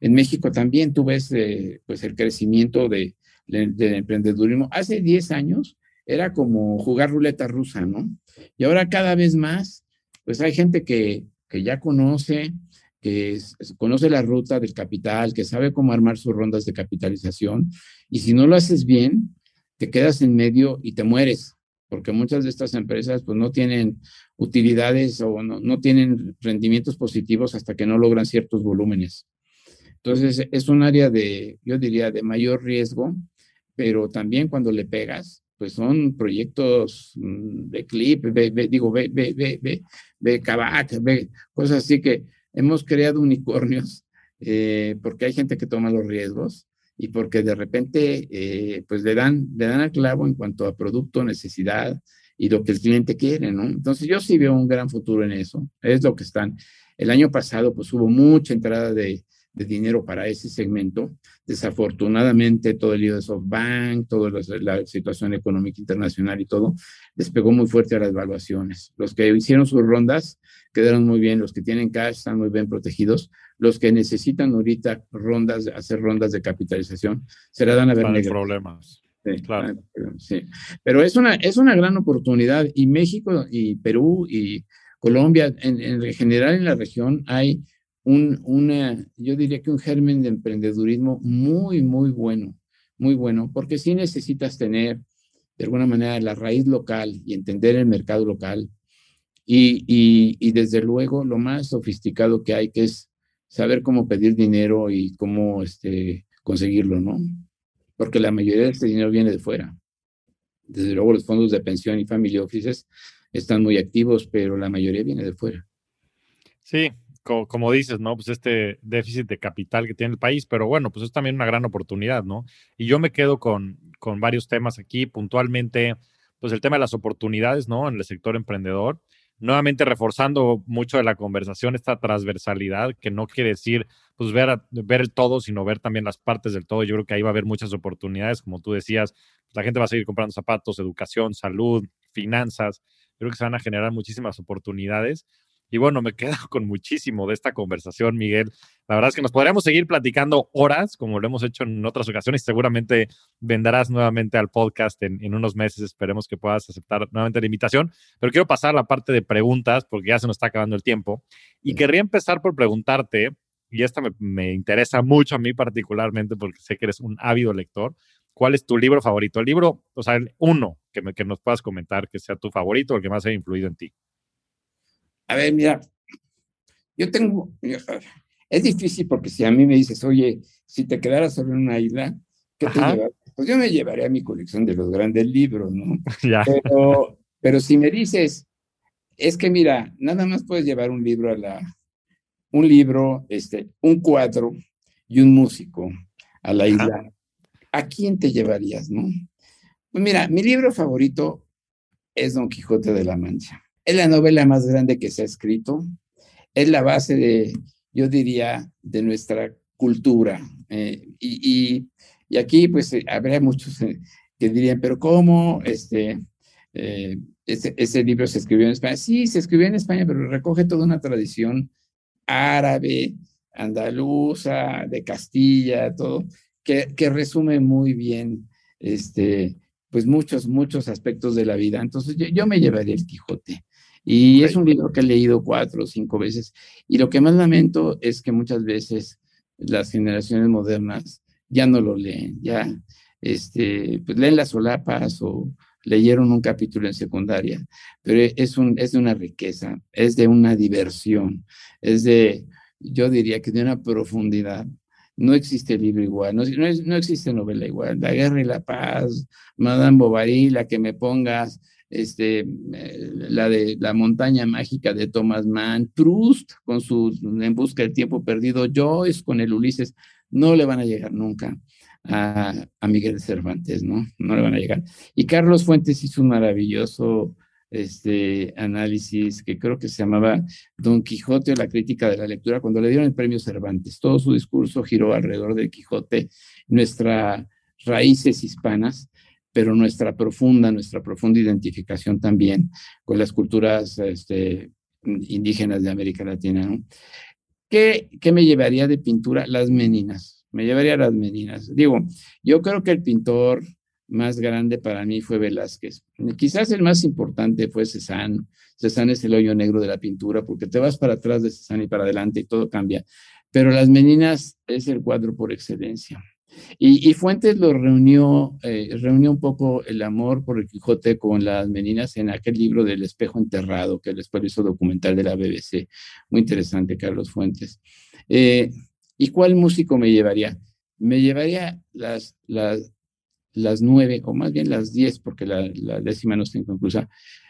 S1: En México también tú ves eh, pues el crecimiento de, del emprendedurismo. Hace 10 años era como jugar ruleta rusa, ¿no? Y ahora cada vez más, pues hay gente que, que ya conoce, que conoce la ruta del capital, que sabe cómo armar sus rondas de capitalización, y si no lo haces bien, te quedas en medio y te mueres, porque muchas de estas empresas pues no tienen utilidades o no, no tienen rendimientos positivos hasta que no logran ciertos volúmenes. Entonces, es un área de, yo diría, de mayor riesgo pero también cuando le pegas, pues son proyectos mm, de clip, digo, ve, ve, ve, ve, ve, ve, cosas así que hemos creado unicornios eh, porque hay gente que toma los riesgos y porque de repente eh, pues le dan, le dan al clavo en cuanto a producto, necesidad y lo que el cliente quiere. Entonces yo sí veo un gran futuro en eso, es lo que están. El año pasado pues hubo mucha entrada de, dinero para ese segmento. Desafortunadamente, todo el lío de SoftBank, toda la, situación económica internacional y todo, les pegó muy fuerte a las valuaciones. Los que hicieron sus rondas quedaron muy bien, los que tienen cash están muy bien protegidos, los que necesitan ahorita rondas, hacer rondas de capitalización, se la dan a ver
S2: problemas.
S1: Sí, claro. Sí. Pero es una, es una gran oportunidad y México y Perú y Colombia, en, en general en la región, hay un, una, yo diría que un germen de emprendedurismo muy, muy bueno, muy bueno, porque sí necesitas tener de alguna manera la raíz local y entender el mercado local. Y, y, desde luego lo más sofisticado que hay, que es saber cómo pedir dinero y cómo este, conseguirlo, ¿no? Porque la mayoría de este dinero viene de fuera. Desde luego los fondos de pensión y family offices están muy activos, pero la mayoría viene de fuera.
S2: Sí, como, dices, ¿no? Pues este déficit de capital que tiene el país, pero bueno, pues es también una gran oportunidad, ¿no? Y yo me quedo con, con varios temas aquí, puntualmente, pues el tema de las oportunidades, ¿no? En el sector emprendedor. Nuevamente reforzando mucho de la conversación esta transversalidad, que no quiere decir pues ver, ver el todo, sino ver también las partes del todo. Yo creo que ahí va a haber muchas oportunidades, como tú decías, la gente va a seguir comprando zapatos, educación, salud, finanzas. Creo que se van a generar muchísimas oportunidades y bueno, me quedo con muchísimo de esta conversación, Miguel. La verdad es que nos podríamos seguir platicando horas, como lo hemos hecho en otras ocasiones. Seguramente vendrás nuevamente al podcast en, unos meses. Esperemos que puedas aceptar nuevamente la invitación. Pero quiero pasar a la parte de preguntas, porque ya se nos está acabando el tiempo. Y querría empezar por preguntarte, y esta me, interesa mucho a mí particularmente, porque sé que eres un ávido lector. ¿Cuál es tu libro favorito? El libro, o sea, el uno que, que nos puedas comentar que sea tu favorito, el que más haya influido en ti.
S1: A ver, mira, yo tengo, es difícil porque si a mí me dices, oye, si te quedaras solo en una isla, ¿qué te llevas? Pues yo me llevaré a mi colección de los grandes libros, ¿no? Ya. Pero, pero si me dices, es que mira, nada más puedes llevar un libro a la, un libro, este, un cuadro y un músico a la isla. ¿A quién te llevarías, no? Pues mira, mi libro favorito es Don Quijote de la Mancha. Es la novela más grande que se ha escrito. Es la base de, yo diría, de nuestra cultura. Eh, y, aquí, pues, eh, habrá muchos eh, que dirían, pero ¿cómo? Este, ese, libro se escribió en España. Sí, se escribió en España, pero recoge toda una tradición árabe, andaluza, de Castilla, todo, que, que resume muy bien este, pues muchos, muchos aspectos de la vida. Entonces yo, yo me llevaría el Quijote. Y es un libro que he leído cuatro o cinco veces. Y lo que más lamento es que muchas veces las generaciones modernas ya no lo leen, ya este, pues leen las solapas o leyeron un capítulo en secundaria, pero es, un, es de una riqueza, es de una diversión, es de, yo diría que de una profundidad. No existe libro igual, no, no, no existe novela igual. La guerra y la paz, Madame Bovary, la que me pongas, este, la de la montaña mágica de Thomas Mann, Proust con su En busca del tiempo perdido, Joyce con el Ulises, no le van a llegar nunca a, Miguel Cervantes, ¿no? No le van a llegar. Y Carlos Fuentes hizo un maravilloso este análisis que creo que se llamaba Don Quijote o la crítica de la lectura cuando le dieron el premio Cervantes. Todo su discurso giró alrededor de Quijote, nuestras raíces hispanas pero nuestra profunda, nuestra profunda identificación también con las culturas este, indígenas de América Latina. ¿Qué, ¿Qué me llevaría de pintura? Las meninas. Me llevaría las meninas. Digo, yo creo que el pintor más grande para mí fue Velázquez. Quizás el más importante fue Cézanne. Cézanne es el hoyo negro de la pintura porque te vas para atrás de Cézanne y para adelante y todo cambia. Pero Las Meninas es el cuadro por excelencia. Y, Fuentes lo reunió, eh, reunió un poco el amor por el Quijote con las meninas en aquel libro del espejo enterrado que después hizo documental de la BBC. Muy interesante, Carlos Fuentes. Eh, ¿Y cuál músico me llevaría? Me llevaría las, las, las nueve, o más bien las diez, porque la, décima no está inconclusa,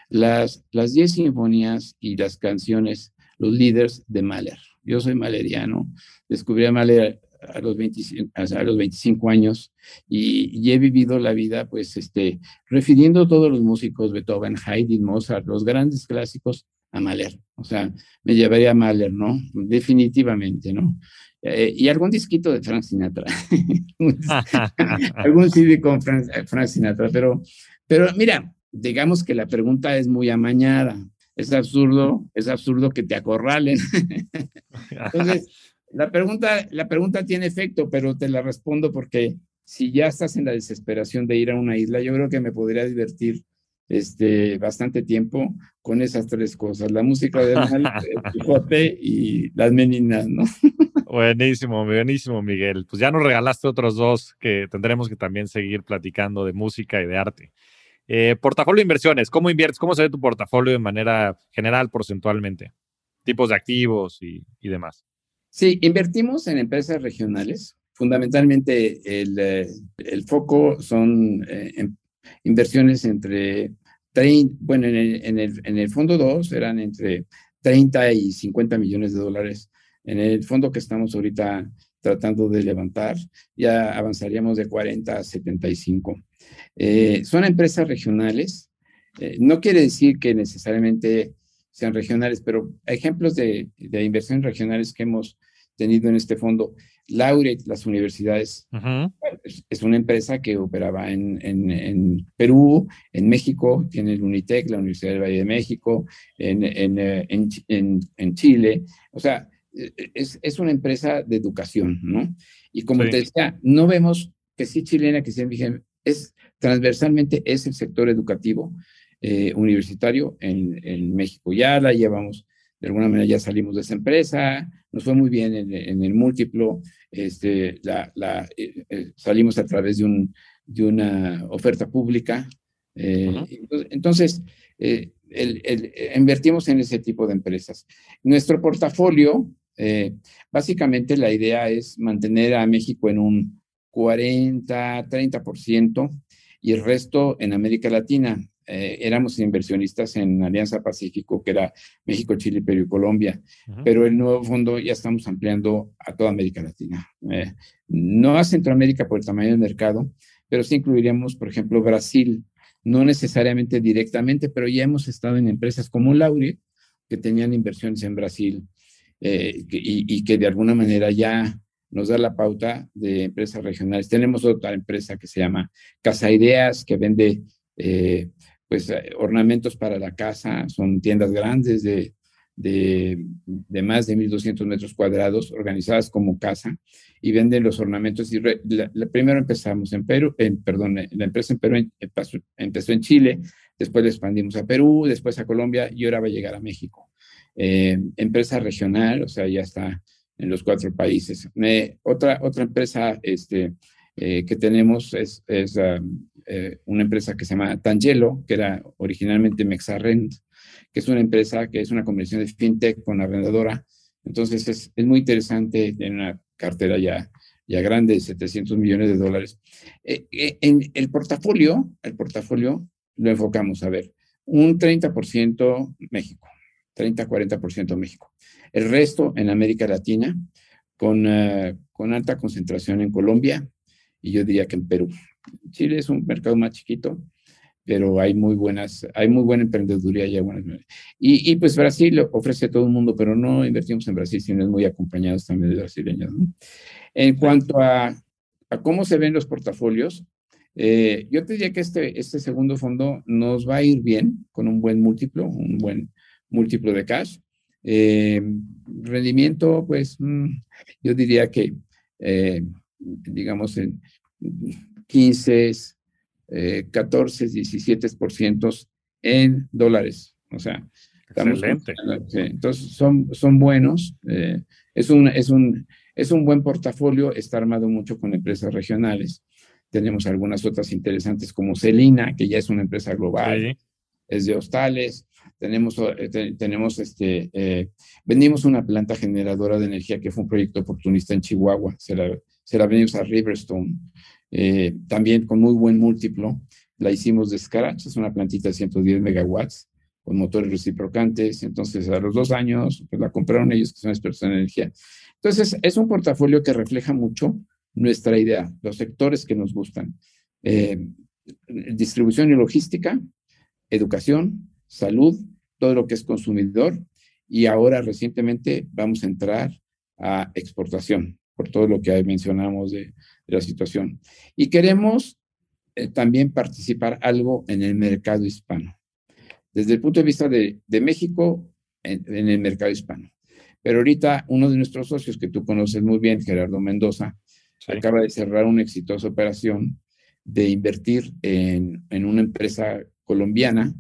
S1: las, las diez sinfonías y las canciones, los líderes de Mahler. Yo soy maleriano, descubrí a Mahler a los 25, a los 25 años y, he vivido la vida, pues, este, refiriendo a todos los músicos, Beethoven, Haydn, Mozart, los grandes clásicos, a Mahler. O sea, me llevaría a Mahler, ¿no? Definitivamente, ¿no? Eh, y algún disquito de Frank Sinatra. algún CD con eh, Frank, Sinatra, pero, pero mira, digamos que la pregunta es muy amañada. Es absurdo, es absurdo que te acorralen. Entonces, la pregunta, la pregunta tiene efecto, pero te la respondo porque si ya estás en la desesperación de ir a una isla, yo creo que me podría divertir este, bastante tiempo con esas tres cosas, la música de Mal, el Quijote y las meninas, ¿no?
S2: Buenísimo, buenísimo, Miguel. Pues ya nos regalaste otros dos que tendremos que también seguir platicando de música y de arte. Eh, portafolio de inversiones, ¿cómo inviertes? ¿Cómo se ve tu portafolio de manera general, porcentualmente? Tipos de activos y, y demás.
S1: Sí, invertimos en empresas regionales. Fundamentalmente el, eh, el foco son eh, inversiones entre, 30, bueno, en el, en el, en el fondo 2 eran entre 30 y 50 millones de dólares. En el fondo que estamos ahorita tratando de levantar, ya avanzaríamos de 40 a 75. Eh, son empresas regionales. Eh, no quiere decir que necesariamente sean regionales, pero ejemplos de, de inversiones regionales que hemos tenido en este fondo. Laureate, las universidades, es, una empresa que operaba en, en, Perú, en México, tiene el Unitec, la Universidad del Valle de México, en, eh, en Chile. O sea, e, e, es, es, una empresa de educación, ¿no? Y como te decía, no vemos que sí chilena, que sí es transversalmente es el sector educativo eh, universitario en, en México. Ya la llevamos de alguna manera ya salimos de esa empresa, nos fue muy bien en, el múltiplo, este, la, la, eh, eh, salimos a través de, un, de una oferta pública. Eh, entonces, el, el, invertimos en ese tipo de empresas. Nuestro portafolio, básicamente la idea es mantener a México en un 40, 30% y el resto en América Latina. Eh, éramos inversionistas en Alianza Pacífico, que era México, Chile, Perú y Colombia, pero el nuevo fondo ya estamos ampliando a toda América Latina. Eh, no a Centroamérica por el tamaño del mercado, pero sí incluiríamos, por ejemplo, Brasil, no necesariamente directamente, pero ya hemos estado en empresas como Lauri, que tenían inversiones en Brasil eh, y, y que de alguna manera ya nos da la pauta de empresas regionales. Tenemos otra empresa que se llama Casa Ideas, que vende eh, pues eh, ornamentos para la casa, son tiendas grandes de, de, de más de 1.200 metros cuadrados, organizadas como casa, y venden los ornamentos. Y primero empezamos en Perú, en, perdón, la empresa en Perú empezó en Chile, después le expandimos a Perú, después a Colombia y ahora va a llegar a México. Eh, empresa regional, o sea, ya está en los cuatro países. otra, otra empresa este, eh, que tenemos es, es um, eh, una empresa que se llama Tangelo, que era originalmente Mexarrent, que es una empresa que es una conversión de fintech con arrendadora. Entonces es, es muy interesante, tiene una cartera ya, ya grande de 700 millones de dólares. Eh, eh, en el portafolio, el portafolio lo enfocamos a ver, un 30% México, 30-40% México. El resto en América Latina, con, con alta concentración en Colombia y yo diría que en Perú. Chile es un mercado más chiquito, pero hay muy buenas, hay muy buena emprendeduría y buenas. Y, y pues Brasil ofrece a todo el mundo, pero no invertimos en Brasil, sino es muy acompañados también de brasileños. En cuanto a, a, cómo se ven los portafolios, eh, yo te diría que este, este segundo fondo nos va a ir bien con un buen múltiplo, un buen múltiplo de cash. Eh, rendimiento, pues mm, yo diría que, eh, digamos, en 15, eh, 14, 17% en dólares. O sea,
S2: Excelente.
S1: entonces son, son buenos. Eh, es, un, es, un, es un buen portafolio, está armado mucho con empresas regionales. Tenemos algunas otras interesantes como Celina, que ya es una empresa global, es de hostales. Tenemos, eh, tenemos este, eh, vendimos una planta generadora de energía que fue un proyecto oportunista en Chihuahua. Se la, se la vendimos a Riverstone eh, también con muy buen múltiplo. La hicimos de Scratch, es una plantita de 110 megawatts con motores reciprocantes. Entonces, a los dos años, pues la compraron ellos que son expertos en energía. Entonces, es un portafolio que refleja mucho nuestra idea, los sectores que nos gustan. Eh, distribución y logística, educación, salud, todo lo que es consumidor y ahora recientemente vamos a entrar a exportación por todo lo que mencionamos de, la situación. Y queremos eh, también participar algo en el mercado hispano, desde el punto de vista de, México en, el mercado hispano. Pero ahorita uno de nuestros socios que tú conoces muy bien, Gerardo Mendoza, acaba de cerrar una exitosa operación de invertir en, en una empresa colombiana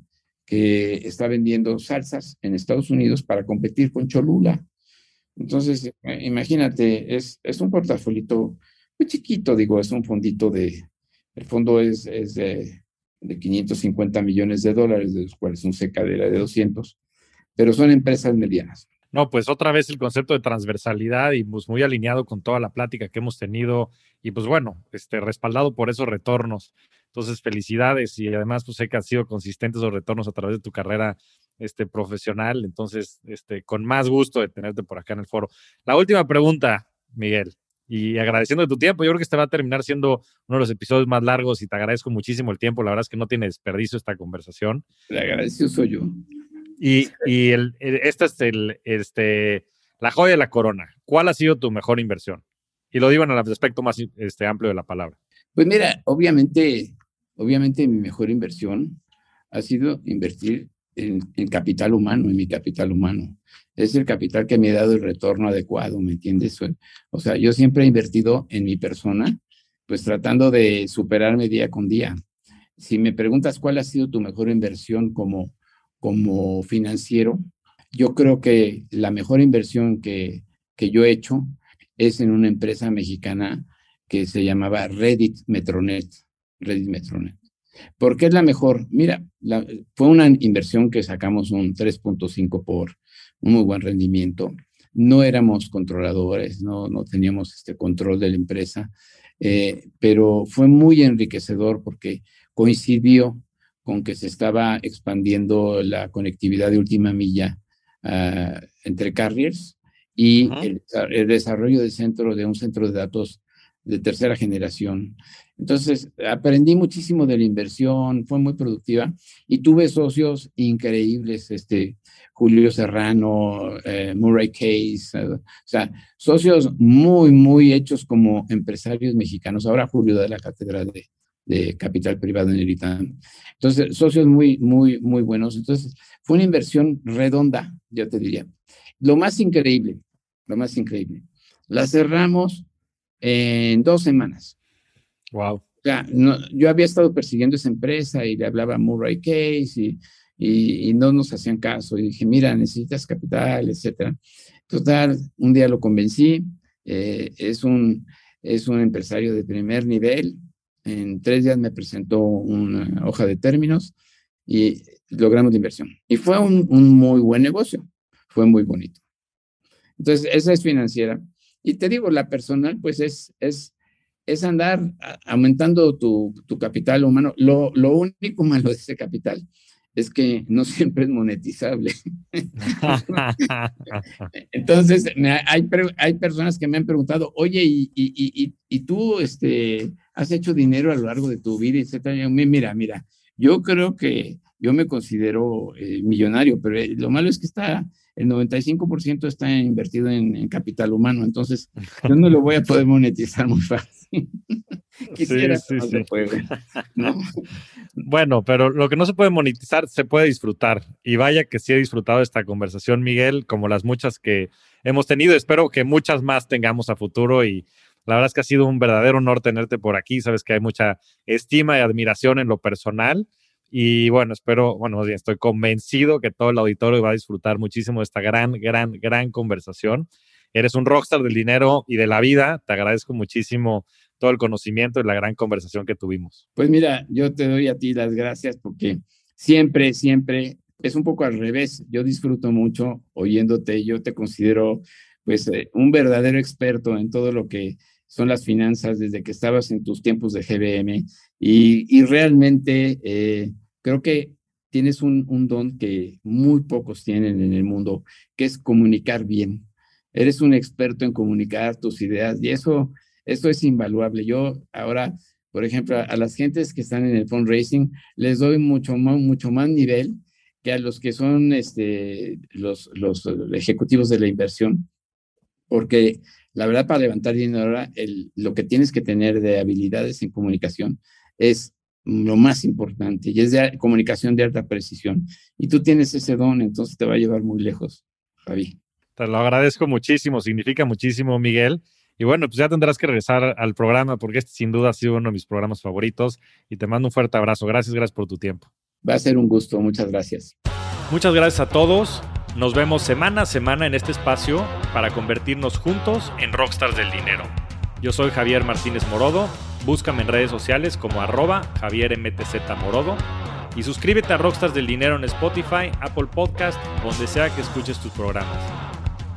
S1: que está vendiendo salsas en Estados Unidos para competir con Cholula. Entonces, eh, imagínate, es, es un portafolito muy chiquito, digo, es un fondito de, el fondo es, es de, de, 550 millones de dólares, de los cuales un secadera de 200, pero son empresas medianas.
S2: No, pues otra vez el concepto de transversalidad y pues muy alineado con toda la plática que hemos tenido y pues bueno, este, respaldado por esos retornos. Entonces, felicidades y además pues sé que has sido consistente esos retornos a través de tu carrera este, profesional. Entonces, este, con más gusto de tenerte por acá en el foro. La última pregunta, Miguel, y agradeciendo de tu tiempo, yo creo que este va a terminar siendo uno de los episodios más largos y te agradezco muchísimo el tiempo. La verdad es que no tiene desperdicio esta conversación.
S1: Le agradecido soy yo.
S2: Y, y el, esta es el, este, la joya de la corona. ¿Cuál ha sido tu mejor inversión? Y lo digo en el aspecto más este, amplio de la palabra.
S1: Pues mira, obviamente, obviamente mi mejor inversión ha sido invertir en, capital humano, en mi capital humano. Es el capital que me ha dado el retorno adecuado, ¿me entiendes? O sea, yo siempre he invertido en mi persona, pues tratando de superarme día con día. Si me preguntas cuál ha sido tu mejor inversión como, como financiero, yo creo que la mejor inversión que, que yo he hecho es en una empresa mexicana que se llamaba Reddit Metronet. Reddit Metronet. ¿Por qué es la mejor? Mira, fue una inversión que sacamos un 3.5 por un muy buen rendimiento. No éramos controladores, no, no teníamos este control de la empresa, eh, pero fue muy enriquecedor porque coincidió con que se estaba expandiendo la conectividad de última milla uh, entre carriers y el, el, desarrollo del centro de un centro de datos de tercera generación. Entonces, aprendí muchísimo de la inversión, fue muy productiva y tuve socios increíbles, este, Julio Serrano, eh, Murray Case, eh, o sea, socios muy, muy hechos como empresarios mexicanos. Ahora Julio da la cátedra de, capital privado en el. Entonces, socios muy, muy, muy buenos. Entonces, fue una inversión redonda, yo te diría. Lo más increíble, lo más increíble, la cerramos en dos semanas.
S2: Wow.
S1: O sea, yo había estado persiguiendo esa empresa y le hablaba a Murray Case y, y, no nos hacían caso. Y dije, mira, necesitas capital, etcétera. Total, un día lo convencí. Eh, es, un, es un empresario de primer nivel. En tres días me presentó una hoja de términos y logramos la inversión. Y fue un, un muy buen negocio. Fue muy bonito. Entonces, esa es financiera. Y te digo, la personal, pues es, es, es andar aumentando tu, tu capital humano. Lo, lo, único malo de ese capital es que no siempre es monetizable. Entonces, hay, hay personas que me han preguntado, oye, ¿y, y, y, tú este, has hecho dinero a lo largo de tu vida, etcétera? Mira, mira, yo creo que yo me considero eh, millonario, pero eh, lo malo es que está el 95% está invertido en, capital humano, entonces yo no lo voy a poder monetizar muy fácil. Quisiera sí, sí,
S2: ¿no? Bueno, pero lo que no se puede monetizar se puede disfrutar. Y vaya que sí he disfrutado esta conversación, Miguel, como las muchas que hemos tenido. Espero que muchas más tengamos a futuro y la verdad es que ha sido un verdadero honor tenerte por aquí. Sabes que hay mucha estima y admiración en lo personal y bueno, espero, bueno, bien, estoy convencido que todo el auditorio va a disfrutar muchísimo de esta gran, gran, gran conversación. Eres un rockstar del dinero y de la vida. Te agradezco muchísimo todo el conocimiento y la gran conversación que tuvimos.
S1: Pues mira, yo te doy a ti las gracias porque siempre, siempre es un poco al revés. Yo disfruto mucho oyéndote. Yo te considero pues eh, un verdadero experto en todo lo que son las finanzas desde que estabas en tus tiempos de GBM y, realmente eh, creo que tienes un, don que muy pocos tienen en el mundo, que es comunicar bien. Eres un experto en comunicar tus ideas y eso, eso es invaluable. Yo ahora, por ejemplo, a, las gentes que están en el fundraising, les doy mucho más, mucho más nivel que a los que son este, los, los ejecutivos de la inversión, porque la verdad para levantar dinero ahora, lo que tienes que tener de habilidades en comunicación es lo más importante y es de comunicación de alta precisión. Y tú tienes ese don, entonces te va a llevar muy lejos, Javi.
S2: Te lo agradezco muchísimo, significa muchísimo, Miguel. Y bueno, pues ya tendrás que regresar al programa porque este sin duda ha sido uno de mis programas favoritos y te mando un fuerte abrazo. Gracias, gracias por tu tiempo.
S1: Va a ser un gusto, muchas gracias.
S2: Muchas gracias a todos. Nos vemos semana a semana en este espacio para convertirnos juntos en rockstars del dinero. Yo soy Javier Martínez Morodo Búscame en redes sociales como arroba Javier Morodo y suscríbete a Rockstars del Dinero en Spotify, Apple Podcast, donde sea que escuches tus programas.